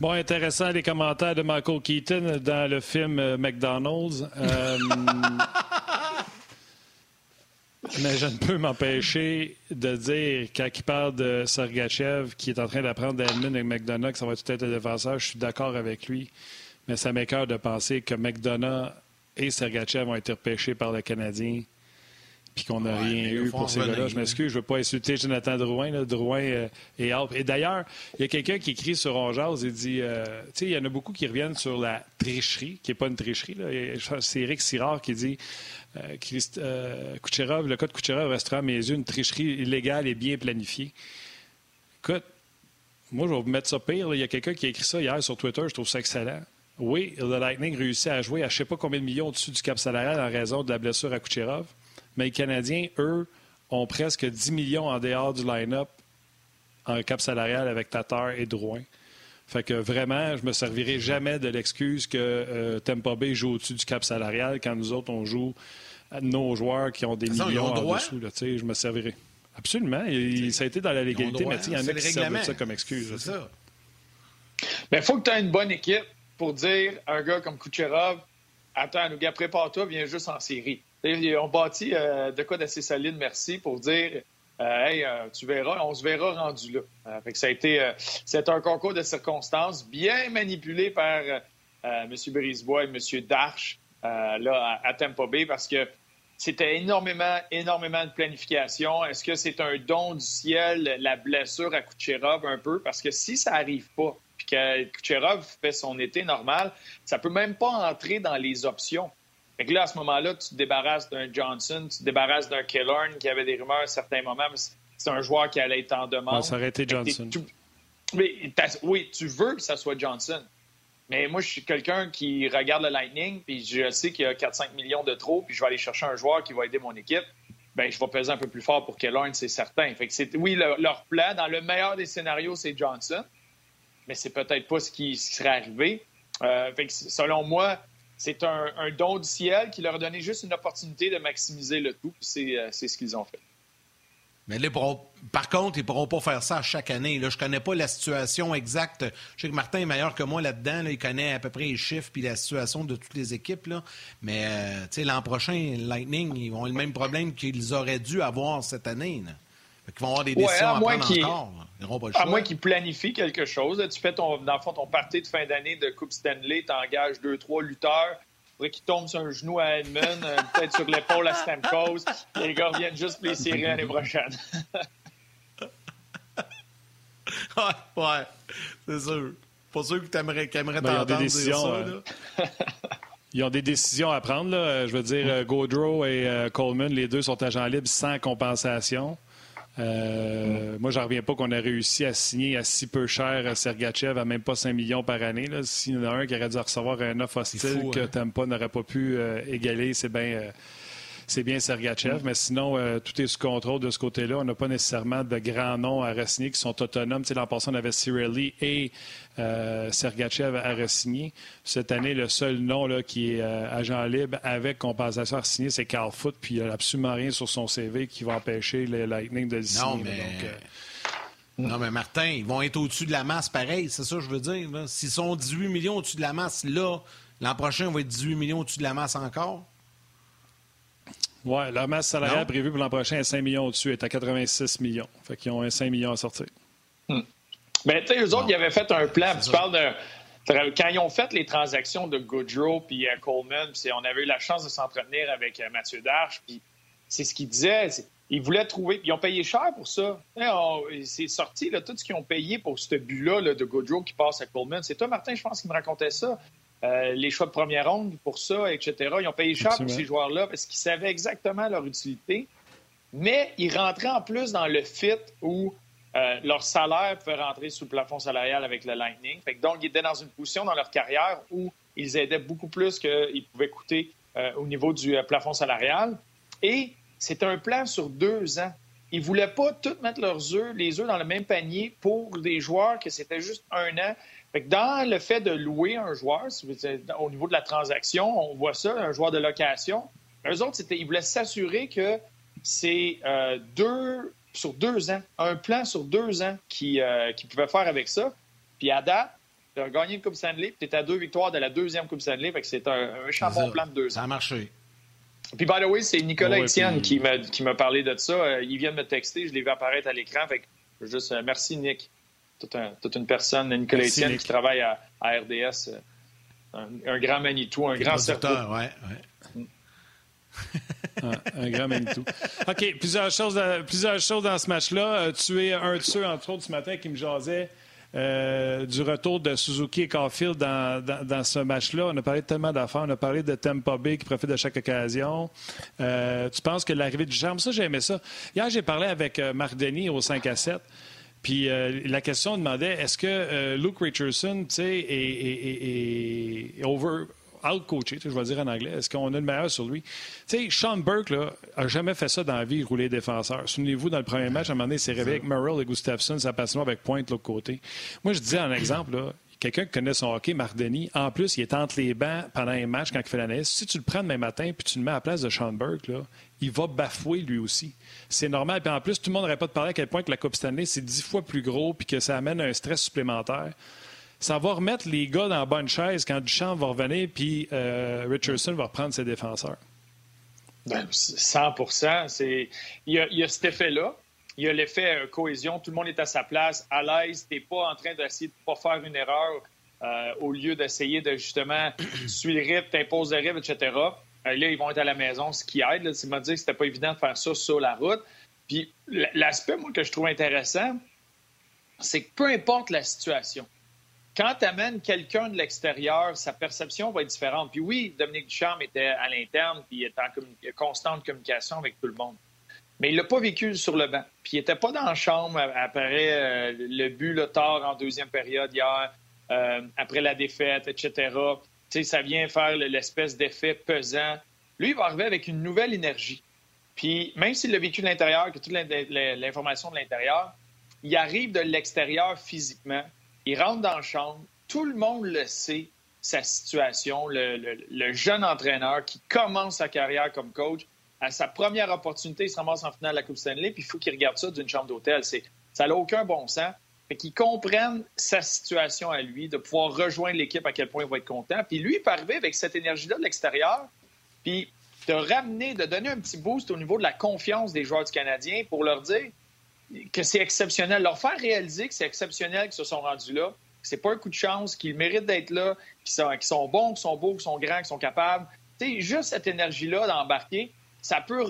Bon, intéressant les commentaires de Michael Keaton dans le film euh, McDonald's. Euh, mais je ne peux m'empêcher de dire, quand il parle de Sergachev qui est en train d'apprendre d'Edmund et McDonough que ça va tout être le défenseur, je suis d'accord avec lui. Mais ça m'écœure de penser que McDonough et Sergachev ont été repêchés par le Canadien puis qu'on n'a rien eu pour ces gars-là. Je m'excuse, je ne veux pas insulter Jonathan Drouin. Là. Drouin euh, est out. Et d'ailleurs, il y a quelqu'un qui écrit sur Ongeaz et dit euh, tu sais, il y en a beaucoup qui reviennent sur la tricherie, qui n'est pas une tricherie. C'est Eric Sirard qui dit euh, euh, Kucherov, le cas de Kucherov restera à mes yeux une tricherie illégale et bien planifiée. Écoute, moi, je vais vous mettre ça pire. Il y a quelqu'un qui a écrit ça hier sur Twitter, je trouve ça excellent. Oui, le Lightning réussit à jouer à je ne sais pas combien de millions au-dessus du cap salarial en raison de la blessure à Kucherov. Mais les Canadiens, eux, ont presque 10 millions en dehors du line-up en cap salarial avec Tatar et Drouin. Fait que vraiment, je me servirai jamais de l'excuse que euh, Tampa Bay joue au-dessus du cap salarial quand nous autres, on joue à nos joueurs qui ont des millions en dessous. Là, je me servirai. Absolument. ça a été dans la légalité, mais il y en a qui servent ça comme excuse. C'est ça. Mais il faut que tu aies une bonne équipe pour dire à un gars comme Kucherov Attends, nous gars, prépare-toi, viens juste en série. On bâtit euh, de quoi d'assez solide, merci, pour dire euh, Hey, euh, tu verras, on se verra rendu là. fait que ça a été c'est un concours de circonstances bien manipulé par M. Brisebois et M. Darche là, à, Tampa Bay parce que c'était énormément, énormément de planification. Est-ce que c'est un don du ciel, la blessure à Kucherov un peu? Parce que si ça n'arrive pas, que Kucherov fait son été normal, ça peut même pas entrer dans les options. Fait que là, à ce moment-là, tu te débarrasses d'un Johnson, tu te débarrasses d'un Killorn qui avait des rumeurs à certains moments, mais c'est un joueur qui allait être en demande. ça aurait été Johnson. Mais, oui, tu veux que ça soit Johnson. Mais moi, je suis quelqu'un qui regarde le Lightning, puis je sais qu'il y a 4-5 millions de trop, puis je vais aller chercher un joueur qui va aider mon équipe. ben, je vais peser un peu plus fort pour Kellen, c'est certain. Fait que c'est, oui, leur plan, dans le meilleur des scénarios, c'est Johnson, mais c'est peut-être pas ce qui, serait arrivé. Euh, fait que selon moi, c'est un, don du ciel qui leur a donné juste une opportunité de maximiser le tout. C'est, euh, c'est ce qu'ils ont fait. Mais là, par contre, ils ne pourront pas faire ça chaque année. Je ne connais pas la situation exacte. Je sais que Martin est meilleur que moi là-dedans. Il connaît à peu près les chiffres et la situation de toutes les équipes. Là. Mais euh, l'an prochain, Lightning, ils vont le même problème qu'ils auraient dû avoir cette année. Ils vont avoir des décisions à, prendre encore. À moins qu'ils planifient quelque chose. Tu fais ton, dans le fond ton parti de fin d'année de Coupe Stanley, tu engages deux, trois lutteurs qui tombe sur un genou à Edmund, euh, peut-être sur l'épaule à Stamkos. Les gars viennent juste les serrer l'année prochaine. ouais, ouais, c'est sûr. Pas sûr que tu aimerais, ben, t'entendre dire ça. Euh, ils ont des décisions à prendre. Là. Je veux dire, euh, Gaudreau et Coleman, les deux sont agents libres sans compensation. Euh, moi, je reviens pas qu'on a réussi à signer à si peu cher Sergachev à même pas 5 millions par année. S'il y en a un qui aurait dû recevoir un offre hostile que hein? Tampa n'aurait pas pu euh, égaler, c'est bien euh, c'est bien Sergachev, mm. mais sinon, euh, tout est sous contrôle de ce côté-là. On n'a pas nécessairement de grands noms à re-signer qui sont autonomes. L'an passé, on avait Cirelli et euh, Sergachev à re-signer. Cette année, le seul nom là, qui est euh, agent libre avec compensation à signer, c'est Carl Foot, puis il n'y a absolument rien sur son CV qui va empêcher le Lightning de le signer. Non, mais Martin, ils vont être au-dessus de la masse pareil, c'est ça que je veux dire. S'ils sont 18 millions au-dessus de la masse là, l'an prochain, on va être 18 millions au-dessus de la masse encore. Oui, la masse salariale prévue pour l'an prochain est 5 millions au-dessus, est à 86 millions. Fait qu'ils ont un 5 millions à sortir. Hmm. Ben, tu sais, eux autres, ils avaient fait un plan. Tu parles de. Quand ils ont fait les transactions de Goodrow puis euh, Coleman, on avait eu la chance de s'entretenir avec euh, Mathieu Darche, puis c'est ce qu'ils disaient. Ils voulaient trouver. Ils ont payé cher pour ça. C'est sorti, là, tout ce qu'ils ont payé pour ce but-là de Goodrow qui passe à Coleman. C'est toi, Martin, je pense, qui me racontait ça. Euh, les choix de première ronde pour ça, etc. Ils ont payé cher pour ces joueurs-là parce qu'ils savaient exactement leur utilité. Mais ils rentraient en plus dans le fit où euh, leur salaire pouvait rentrer sous le plafond salarial avec le Lightning. donc, ils étaient dans une position dans leur carrière où ils aidaient beaucoup plus qu'ils pouvaient coûter euh, au niveau du plafond salarial. Et c'est un plan sur deux ans. Ils ne voulaient pas tous mettre leurs œufs, les œufs dans le même panier pour des joueurs que c'était juste un an dans le fait de louer un joueur, au niveau de la transaction, on voit ça, un joueur de location. Eux autres, ils voulaient s'assurer que c'est euh, deux sur deux ans, un plan sur deux ans qu'ils euh, pouvaient faire avec ça. Puis à date, tu as gagné une Coupe Stanley, puis tu à deux victoires de la deuxième Coupe Stanley, fait que c'est un, un plan de deux ans. Ça a marché. Puis, by the way, c'est Nicolas Etienne qui m'a parlé de ça. Euh, il vient de me texter, je l'ai vu apparaître à l'écran. Fait que, juste, merci, Nick toute, une personne, Nicolas Etienne, qui travaille à, RDS. Euh, un, grand Manitou, un grand cerveau. Ouais, ouais. un grand Manitou. OK, plusieurs choses, dans, plusieurs choses dans ce match-là. Euh, tu es un de ceux, entre autres, ce matin qui me jasait euh, du retour de Suzuki et Caulfield dans, dans, ce match-là. On a parlé de tellement d'affaires. On a parlé de Tampa Bay qui profite de chaque occasion. tu penses que l'arrivée du charme, ça, j'ai aimé ça. Hier, j'ai parlé avec Marc Denis au 5 à 7. Puis euh, la question demandait est-ce que euh, Luke Richardson est, est, est, over out-coaché, je vais dire en anglais. Est-ce qu'on a le meilleur sur lui? Tu sais, Sean Burke là, a jamais fait ça dans la vie, rouler défenseur. Souvenez-vous, dans le premier match, à un moment donné, il s'est réveillé avec Merrill et Gustafsson, sa passion avec Pointe de l'autre côté. Moi, je disais un exemple, là, quelqu'un qui connaît son hockey, Mardeni, en plus, il est entre les bancs pendant un match quand il fait la neige. Si tu le prends demain matin puis tu le mets à la place de Sean Burke, là, il va bafouer lui aussi. C'est normal. Puis en plus, tout le monde n'aurait pas de parler à quel point que la Coupe Stanley, c'est dix fois plus gros puis que ça amène un stress supplémentaire. Ça va remettre les gars dans la bonne chaise quand Duchamp va revenir puis euh, Richardson va reprendre ses défenseurs. Ben, 100 Il y, a, il y a cet effet-là. Il y a l'effet euh, cohésion. Tout le monde est à sa place, à l'aise. Tu n'es pas en train d'essayer de ne pas faire une erreur euh, au lieu d'essayer de justement suivre le rythme, t'imposes le rythme, etc. Euh, là, ils vont être à la maison, ce qui aide. C'est m'a dit que c'était pas évident de faire ça sur la route. Puis l'aspect, moi, que je trouve intéressant, c'est que peu importe la situation, quand tu amènes quelqu'un de l'extérieur, sa perception va être différente. Puis oui, Dominique Ducharme était à l'interne, puis il était en constante communication avec tout le monde. Mais il l'a pas vécu sur le banc. Puis il n'était pas dans la chambre après euh, le but le tard en deuxième période hier, euh, après la défaite, etc ça vient faire l'espèce d'effet pesant. Lui, il va arriver avec une nouvelle énergie. Puis même s'il l'a vécu de l'intérieur, que toute l'information de l'intérieur, il arrive de l'extérieur physiquement, il rentre dans le chambre, tout le monde le sait, sa situation, le, jeune entraîneur qui commence sa carrière comme coach, à sa première opportunité, il se ramasse en finale de la Coupe Stanley, puis il faut qu'il regarde ça d'une chambre d'hôtel. Ça n'a aucun bon sens. Fait qu'il comprenne sa situation à lui, de pouvoir rejoindre l'équipe à quel point il va être content. Puis lui, il peut arriver avec cette énergie-là de l'extérieur, puis de ramener, de donner un petit boost au niveau de la confiance des joueurs du Canadien pour leur dire que c'est exceptionnel, leur faire réaliser que c'est exceptionnel qu'ils se sont rendus là, c'est pas un coup de chance, qu'ils méritent d'être là, qu'ils sont, sont, bons, qu'ils sont beaux, qu'ils sont grands, qu'ils sont capables. sais, juste cette énergie-là d'embarquer, ça peut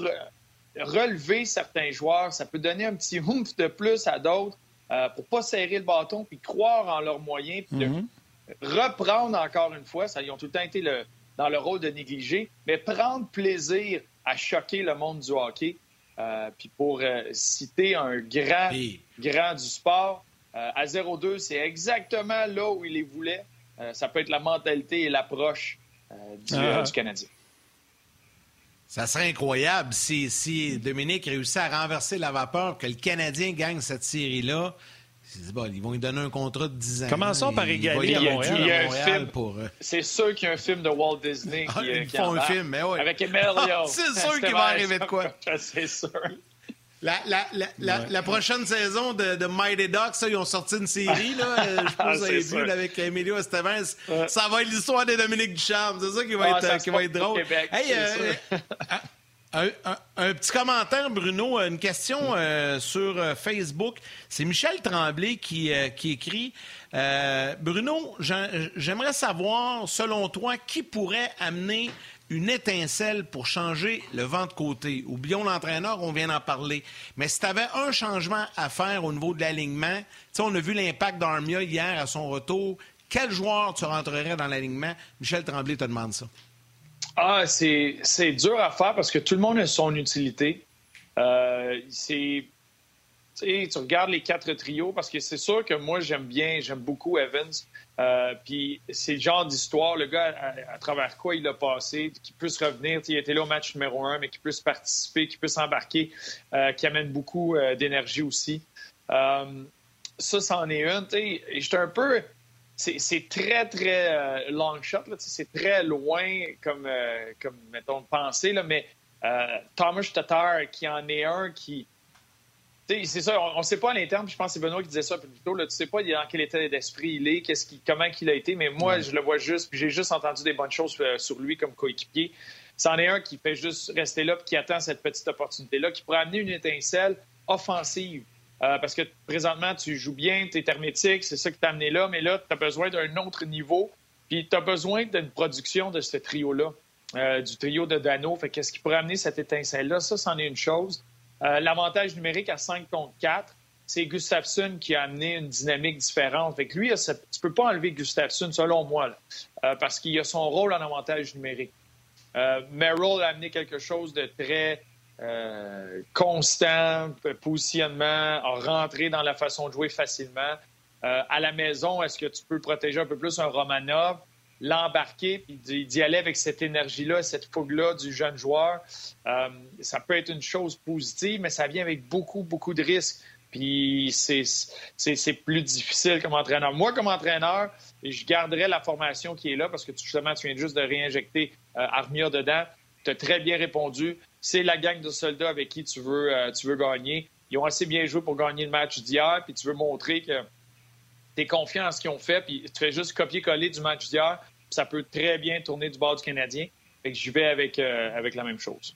relever certains joueurs, ça peut donner un petit oomph de plus à d'autres euh, pour pas serrer le bâton, puis croire en leurs moyens, puis mm-hmm. reprendre encore une fois, ça, ils ont tout le temps été dans le rôle de négliger, mais prendre plaisir à choquer le monde du hockey. Euh, puis pour euh, citer un grand, grand du sport, euh, à 0-2, c'est exactement là où il les voulait. ça peut être la mentalité et l'approche ah. du, Canadien. Ça serait incroyable si, si Dominique réussit à renverser la vapeur, que le Canadien gagne cette série-là ils vont lui donner un contrat de 10 ans. Commençons par égaler à Montréal. C'est sûr qu'il y a un film de Walt Disney qui, ah, ils font un film, mais oui. Avec Emilio. c'est sûr qu'il va arriver de quoi. c'est sûr. La, la, la, la, prochaine saison de, de Mighty Ducks, ça, ils ont sorti une série, là. Je pense que vous avez vu avec Emilio Estevez. Ça va être l'histoire de Dominique Ducharme. C'est ça qui va ah, être, qui va être drôle. hey, euh, un, petit commentaire, Bruno. Une question euh, sur euh, Facebook. C'est Michel Tremblay qui, euh, qui écrit Bruno, j'aimerais savoir, selon toi, qui pourrait amener une étincelle pour changer le vent de côté. Oublions l'entraîneur, on vient d'en parler. Mais si tu avais un changement à faire au niveau de l'alignement, on a vu l'impact d'Armia hier à son retour. Quel joueur tu rentrerais dans l'alignement? Michel Tremblay te demande ça. Ah, c'est dur à faire parce que tout le monde a son utilité. Euh, c'est tu regardes les quatre trios parce que c'est sûr que moi j'aime bien, j'aime beaucoup Evans. Euh, puis c'est le genre d'histoire, le gars à, travers quoi il a passé, qui peut se revenir. Il était là au match numéro un, mais qui peut se participer, qui peut s'embarquer, euh, qui amène beaucoup d'énergie aussi. ça, c'en est une. J'étais un peu c'est très, très euh, long shot. C'est très loin comme, euh, comme mettons, pensée. Là, mais euh, Thomas Tatar, qui en est un qui. C'est ça, on ne sait pas à l'interne, je pense que c'est Benoît qui disait ça plus tôt. Là, tu sais pas dans quel état d'esprit il est, qu'est-ce qui, comment il a été, mais moi, je le vois juste, puis j'ai juste entendu des bonnes choses sur lui comme coéquipier. C'en est un qui fait juste rester là, puis qui attend cette petite opportunité-là, qui pourrait amener une étincelle offensive euh, parce que présentement, tu joues bien, tu es hermétique, c'est ça qui t'a amené là, mais là, tu as besoin d'un autre niveau. Puis tu as besoin d'une production de ce trio-là, euh, du trio de Dano. Fait qu'est-ce qui pourrait amener cette étincelle-là? Ça, c'en est une chose. Euh, l'avantage numérique à 5 contre 4, c'est Gustafsson qui a amené une dynamique différente. Fait que lui, tu ne peux pas enlever Gustafsson, selon moi, parce qu'il a son rôle en avantage numérique. Merrill a amené quelque chose de très euh, constant, positionnement, rentrer dans la façon de jouer facilement. Euh, à la maison, est-ce que tu peux protéger un peu plus un Romanov, l'embarquer, puis d'y aller avec cette énergie-là, cette fougue-là du jeune joueur? Euh, ça peut être une chose positive, mais ça vient avec beaucoup, beaucoup de risques. Puis c'est plus difficile comme entraîneur. Moi, comme entraîneur, je garderais la formation qui est là parce que justement, tu viens juste de réinjecter Armia dedans. Tu as très bien répondu c'est la gang de soldats avec qui tu veux, euh, tu veux gagner. Ils ont assez bien joué pour gagner le match d'hier, puis tu veux montrer que tu es confiant en ce qu'ils ont fait, puis tu fais juste copier-coller du match d'hier, ça peut très bien tourner du bord du Canadien. Fait que j'y vais avec, euh, avec la même chose.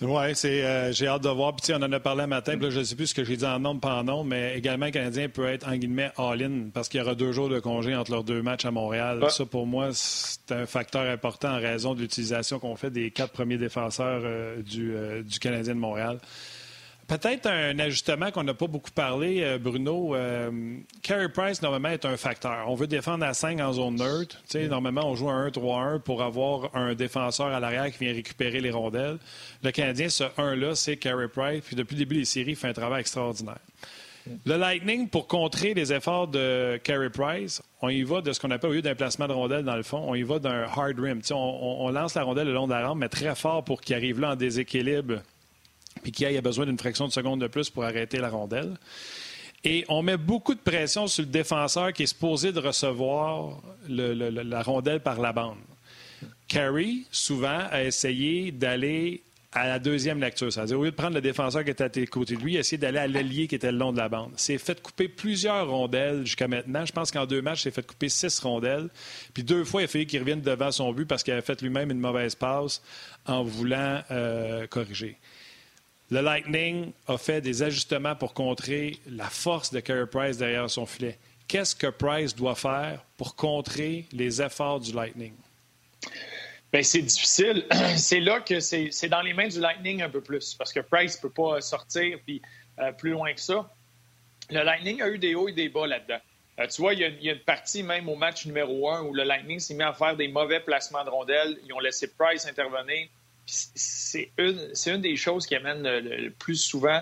Oui, c'est, euh, j'ai hâte de voir. Puis, on en a parlé un matin. Puis je ne sais plus ce que j'ai dit en nombre, pas en nombre, mais également, le Canadien peut être, en guillemets, all-in parce qu'il y aura deux jours de congé entre leurs deux matchs à Montréal. Ça, pour moi, c'est un facteur important en raison de l'utilisation qu'on fait des quatre premiers défenseurs euh, du, euh, du Canadien de Montréal. Peut-être un ajustement qu'on n'a pas beaucoup parlé, euh, Bruno. Euh, Carey Price, normalement, est un facteur. On veut défendre à 5 en zone neutre. Normalement, on joue un 1-3-1 pour avoir un défenseur à l'arrière qui vient récupérer les rondelles. Le Canadien, ce 1-là, c'est Carey Price. Puis depuis le début des séries, il fait un travail extraordinaire. Le Lightning, pour contrer les efforts de Carey Price, on y va de ce qu'on appelle, au lieu d'un placement de rondelle dans le fond, on y va d'un hard rim. On, on, lance la rondelle le long de la rampe, mais très fort pour qu'il arrive là en déséquilibre puis qu'il ait besoin d'une fraction de seconde de plus pour arrêter la rondelle. Et on met beaucoup de pression sur le défenseur qui est supposé de recevoir la rondelle par la bande. Carey, souvent, a essayé d'aller à la deuxième lecture. C'est-à-dire, au lieu de prendre le défenseur qui était à côté de lui, a essayé d'aller à l'allié qui était le long de la bande. C'est fait couper plusieurs rondelles jusqu'à maintenant. Je pense qu'en deux matchs, c'est fait couper six rondelles. Puis deux fois, il a fallu qu'il revienne devant son but parce qu'il avait fait lui-même une mauvaise passe en voulant euh, corriger. Le Lightning a fait des ajustements pour contrer la force de Carey Price derrière son filet. Qu'est-ce que Price doit faire pour contrer les efforts du Lightning? Bien, c'est difficile. c'est là que c'est dans les mains du Lightning un peu plus, parce que Price ne peut pas sortir puis, euh, plus loin que ça. Le Lightning a eu des hauts et des bas là-dedans. Euh, tu vois, il y, a, une partie même au match numéro un où le Lightning s'est mis à faire des mauvais placements de rondelles. Ils ont laissé Price intervenir. C'est une, une, des choses qui amène le, plus souvent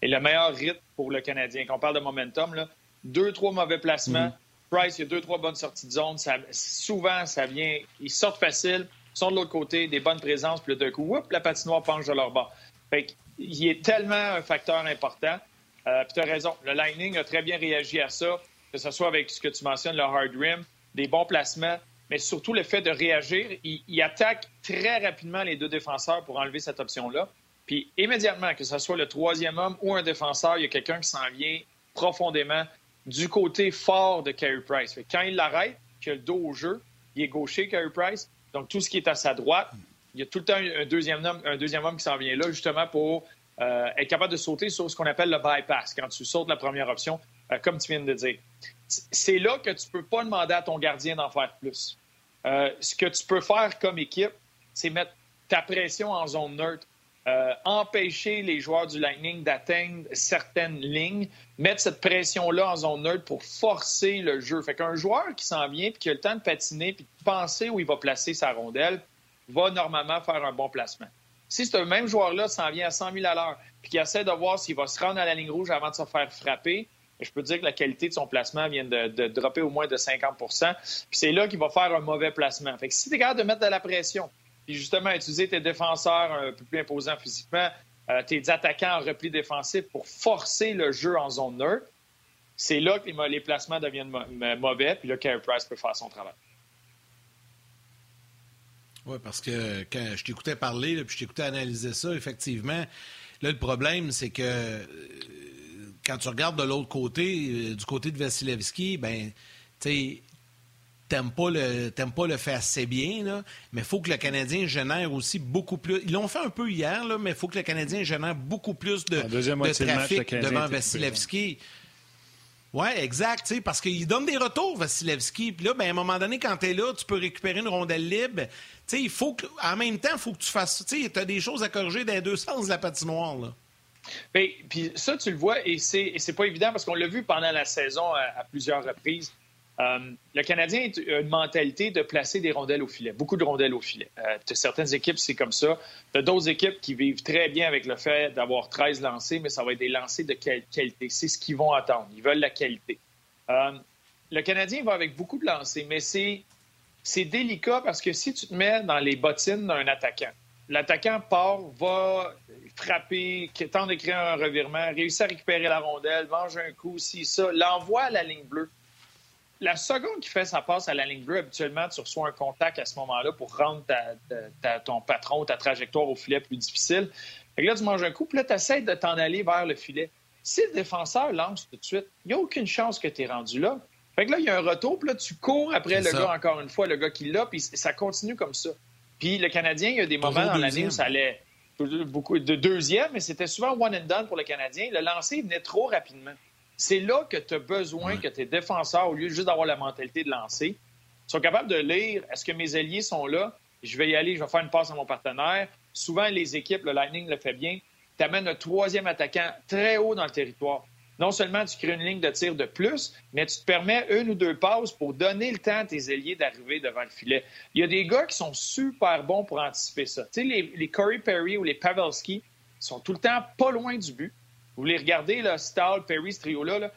et le meilleur rythme pour le Canadien. Quand on parle de momentum, là, deux, trois mauvais placements. Mm. Price, il y a deux, trois bonnes sorties de zone. Ça, souvent, ça vient. Ils sortent facile sont de l'autre côté, des bonnes présences, puis d'un coup, la patinoire penche de leur bord. Fait il est tellement un facteur important. Euh, puis tu as raison, le Lightning a très bien réagi à ça, que ce soit avec ce que tu mentionnes, le hard rim, des bons placements, mais surtout le fait de réagir. Il, attaque très rapidement les deux défenseurs pour enlever cette option-là. Puis immédiatement, que ce soit le troisième homme ou un défenseur, il y a quelqu'un qui s'en vient profondément du côté fort de Carey Price. quand il l'arrête, qu'il a le dos au jeu, il est gaucher, Carey Price, donc, tout ce qui est à sa droite, il y a tout le temps un deuxième homme, qui s'en vient là, justement pour euh, être capable de sauter sur ce qu'on appelle le bypass, quand tu sautes la première option, comme tu viens de dire. C'est là que tu ne peux pas demander à ton gardien d'en faire plus. Euh, ce que tu peux faire comme équipe, c'est mettre ta pression en zone neutre. Euh, empêcher les joueurs du Lightning d'atteindre certaines lignes, mettre cette pression-là en zone neutre pour forcer le jeu. Fait qu'un joueur qui s'en vient puis qui a le temps de patiner puis de penser où il va placer sa rondelle va normalement faire un bon placement. Si ce même joueur-là s'en vient à 100 000 à l'heure puis qui essaie de voir s'il va se rendre à la ligne rouge avant de se faire frapper, je peux dire que la qualité de son placement vient de, dropper au moins de 50 Puis c'est là qu'il va faire un mauvais placement. Fait que si tu es capable de mettre de la pression, puis justement utiliser tes défenseurs un peu plus imposants physiquement, euh, tes attaquants en repli défensif pour forcer le jeu en zone neutre, c'est là que les, placements deviennent mauvais, puis là, Carey Price peut faire son travail. Oui, parce que quand je t'écoutais parler, puis je t'écoutais analyser ça, effectivement, là, le problème, c'est que euh, quand tu regardes de l'autre côté, euh, du côté de Vasilevski, ben, tu sais, t'aimes pas le pas le faire assez bien, là, mais il faut que le Canadien génère aussi beaucoup plus. Ils l'ont fait un peu hier, là, mais il faut que le Canadien génère beaucoup plus de, trafic devant Vasilevski. Oui, exact, parce qu'il donne des retours, Vasilevski. Puis là, ben, à un moment donné, quand tu es là, tu peux récupérer une rondelle libre. il faut que, en même temps, il faut que tu fasses. Tu as des choses à corriger dans les deux sens de la patinoire. Là. Bien, puis ça, tu le vois, et c'est pas évident parce qu'on l'a vu pendant la saison à plusieurs reprises. Euh, le Canadien a une mentalité de placer des rondelles au filet, beaucoup de rondelles au filet. Euh, certaines équipes, c'est comme ça. D'autres équipes qui vivent très bien avec le fait d'avoir 13 lancés, mais ça va être des lancers de qualité. C'est ce qu'ils vont attendre. Ils veulent la qualité. Euh, le Canadien va avec beaucoup de lancers, mais c'est, c'est délicat parce que si tu te mets dans les bottines d'un attaquant, l'attaquant part, va frapper, tente d'écrire un revirement, réussit à récupérer la rondelle, mange un coup, si ça, l'envoie à la ligne bleue la seconde qui fait sa passe à la ligne bleue, habituellement, tu reçois un contact à ce moment-là pour rendre ton patron, ta trajectoire au filet plus difficile. Fait là, tu manges un coup, puis là, tu essaies de t'en aller vers le filet. Si le défenseur lance tout de suite, il n'y a aucune chance que tu es rendu là. Fait que là, il y a un retour, puis là, tu cours après le gars, encore une fois, le gars qui l'a, puis ça continue comme ça. Puis le Canadien, il y a des moments dans l'année où ça allait beaucoup de deuxième, mais c'était souvent one and done pour le Canadien. Le lancer venait trop rapidement. C'est là que tu as besoin que tes défenseurs, au lieu juste d'avoir la mentalité de lancer, soient capables de lire est-ce que mes alliés sont là? Je vais y aller, je vais faire une passe à mon partenaire. Souvent, les équipes, le Lightning le fait bien, tu amènes un troisième attaquant très haut dans le territoire. Non seulement tu crées une ligne de tir de plus, mais tu te permets une ou deux passes pour donner le temps à tes alliés d'arriver devant le filet. Il y a des gars qui sont super bons pour anticiper ça. Tu sais, les, les Corey Perry ou les Pavelski sont tout le temps pas loin du but Vous voulez regarder là, Stahl, Perry, ce trio-là, là,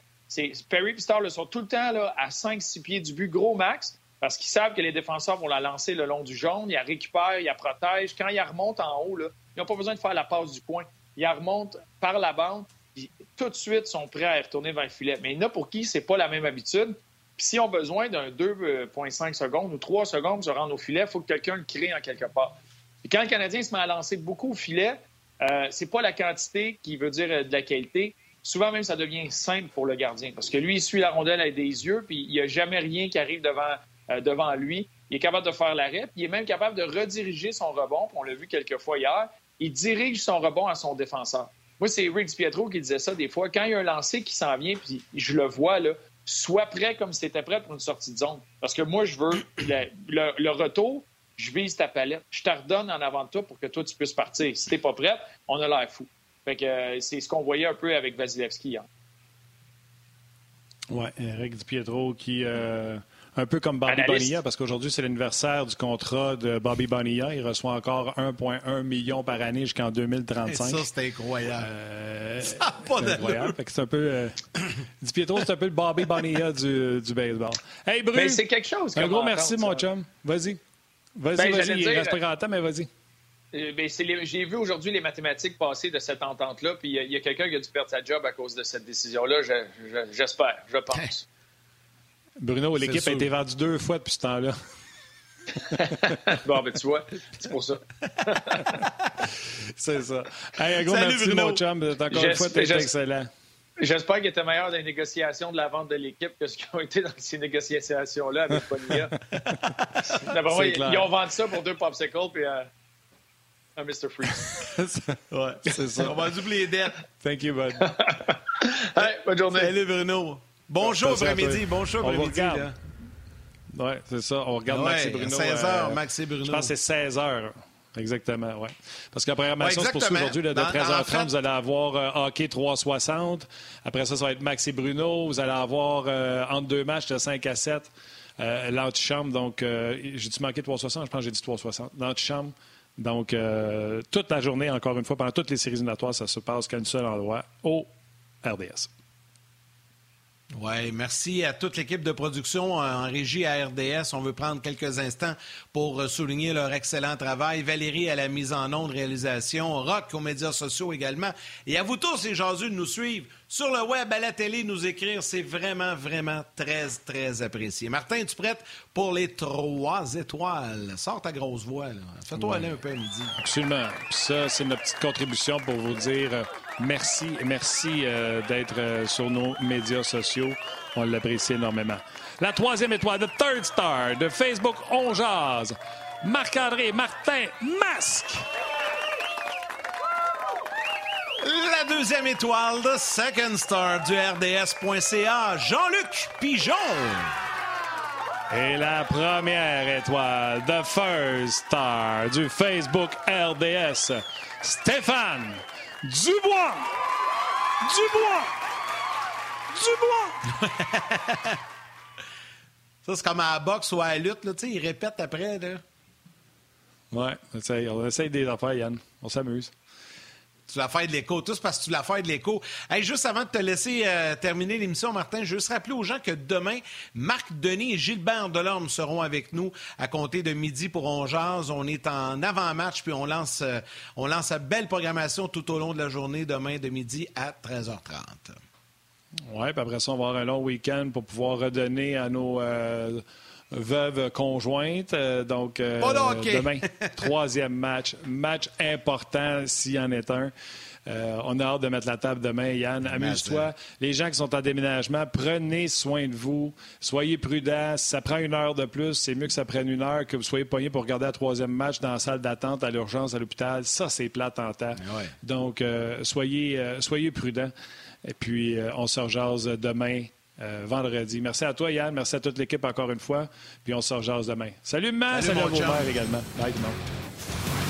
Perry et Stahl sont tout le temps à 5-6 pieds du but, gros max, parce qu'ils savent que les défenseurs vont la lancer le long du jaune. Ils la récupèrent, ils la protègent. Quand ils remontent en haut, ils n'ont pas besoin de faire la passe du coin. Ils remontent par la bande, puis tout de suite sont prêts à retourner vers le filet. Mais il y en a pour qui c'est pas la même habitude. Puis s'ils ont besoin d'un 2,5 secondes ou 3 secondes pour se rendre au filet, il faut que quelqu'un le crée en quelque part. Et quand le Canadien se met à lancer beaucoup au filet, euh, c'est pas la quantité qui veut dire euh, de la qualité. Souvent même, ça devient simple pour le gardien parce que lui, il suit la rondelle avec des yeux, puis il n'y a jamais rien qui arrive devant, euh, devant lui. Il est capable de faire l'arrêt, puis il est même capable de rediriger son rebond. on l'a vu quelques fois hier. Il dirige son rebond à son défenseur. Moi, c'est Rick Pietro qui disait ça des fois. Quand il y a un lancer qui s'en vient, puis je le vois, là, sois prêt comme si tu étais prêt pour une sortie de zone. Parce que moi, je veux le retour, je vise ta palette, je te redonne en avant de toi pour que toi, tu puisses partir. Si t'es pas prête, on a l'air fou. Fait que euh, c'est ce qu'on voyait un peu avec Vasilevski hier. Oui, Eric Di Pietro qui, euh, un peu comme Bobby Bonilla, parce qu'aujourd'hui, c'est l'anniversaire du contrat de Bobby Bonilla. Il reçoit encore 1,1 million par année jusqu'en 2035. ça, c'est incroyable. Euh, c'est incroyable. c'est un peu. Di Pietro, c'est un peu le Bobby Bonilla du, du baseball. Hey, Bruce! c'est quelque chose. Un gros merci, mon chum. Vas-y. Vas-y, ben, vas-y, il reste pas grand temps, mais vas-y. Euh, ben, j'ai vu aujourd'hui les mathématiques passer de cette entente-là, puis il y a, quelqu'un qui a dû perdre sa job à cause de cette décision-là. J'espère, je, pense. Bruno, l'équipe a été vendue deux fois depuis ce temps-là. bon, ben tu vois, c'est pour ça. c'est ça. Hey, un gros Salut, merci, Bruno. mon chum. Encore une fois, tu excellent. J'espère qu'il était meilleur dans les négociations de la vente de l'équipe que ce qu'ils ont été dans ces négociations-là avec Bonilla. Ils, ils, ont vendu ça pour deux popsicles puis euh, un Mr. Freeze. ouais, c'est ça. On va doubler les dettes. Thank you, bud. hey, bonne journée. Salut, Bruno. Bonjour après-midi. Bonjour après-midi. Oui, c'est ça. On regarde ouais, Max et Bruno. 16 h euh, Max et Bruno. Je pense que c'est 16 h. Exactement, oui. Parce qu'après programmation, c'est pour ça aujourd'hui, de 13h30, vous allez avoir euh, Hockey 360. Après ça, ça va être Max et Bruno. Vous allez avoir euh, entre deux matchs de 5 à 7 euh, l'antichambre. Donc, euh, j'ai-tu manqué 360? Je pense que j'ai dit 360. L'antichambre. Donc, toute la journée, encore une fois, pendant toutes les séries éliminatoires, ça se passe qu'à un seul endroit, au RDS. Oui, merci à toute l'équipe de production en régie à RDS. On veut prendre quelques instants pour souligner leur excellent travail. Valérie à la mise en onde, réalisation, Rock aux médias sociaux également. Et à vous tous, les gens de nous suivre sur le web, à la télé, nous écrire. C'est vraiment, vraiment très, très apprécié. Martin, es-tu prête pour les trois étoiles? Sors ta grosse voix. Fais-toi aller un peu à midi. Absolument. ça, c'est notre petite contribution pour vous dire euh, merci. Merci euh, d'être euh, sur nos médias sociaux. On l'apprécie énormément. La troisième étoile, de Third Star de Facebook On Jazz. Marc-André Martin Masque. La deuxième étoile de Second Star du RDS.ca, Jean-Luc Pigeon. Et la première étoile de First Star du Facebook RDS, Stéphane Dubois. Dubois. Dubois. Ça, c'est comme à la boxe ou à la lutte, là, tu sais, ils répètent après, là. Ouais, on essaye des affaires, Yann. On s'amuse. Tu vas faire de l'écho. Tous parce que tu vas faire de l'écho. Hey, juste avant de te laisser euh, terminer l'émission, Martin, je veux juste rappeler aux gens que demain, Marc Denis et Gilbert Delorme seront avec nous à compter de midi pour On On est en avant-match, puis on lance, euh, on lance sa belle programmation tout au long de la journée, demain de midi à 13h30. Oui, puis après ça, on va avoir un long week-end pour pouvoir redonner à nos euh, veuve conjointe. Euh, donc, euh, demain, troisième match. Match important s'il y en est un. Euh, on a hâte de mettre la table demain, Yann. Amuse-toi. Les gens qui sont en déménagement, prenez soin de vous. Soyez prudents. Si ça prend une heure de plus, c'est mieux que ça prenne une heure que vous soyez pogné pour regarder le troisième match dans la salle d'attente à l'urgence à l'hôpital. Ça, c'est plate en temps. Donc, soyez, soyez prudents. Et puis, on se rejase demain euh, vendredi. Merci à toi, Yann. Merci à toute l'équipe encore une fois. Puis on se rejase demain. Salut, Matt. Salut, salut à vos également. Bye, tout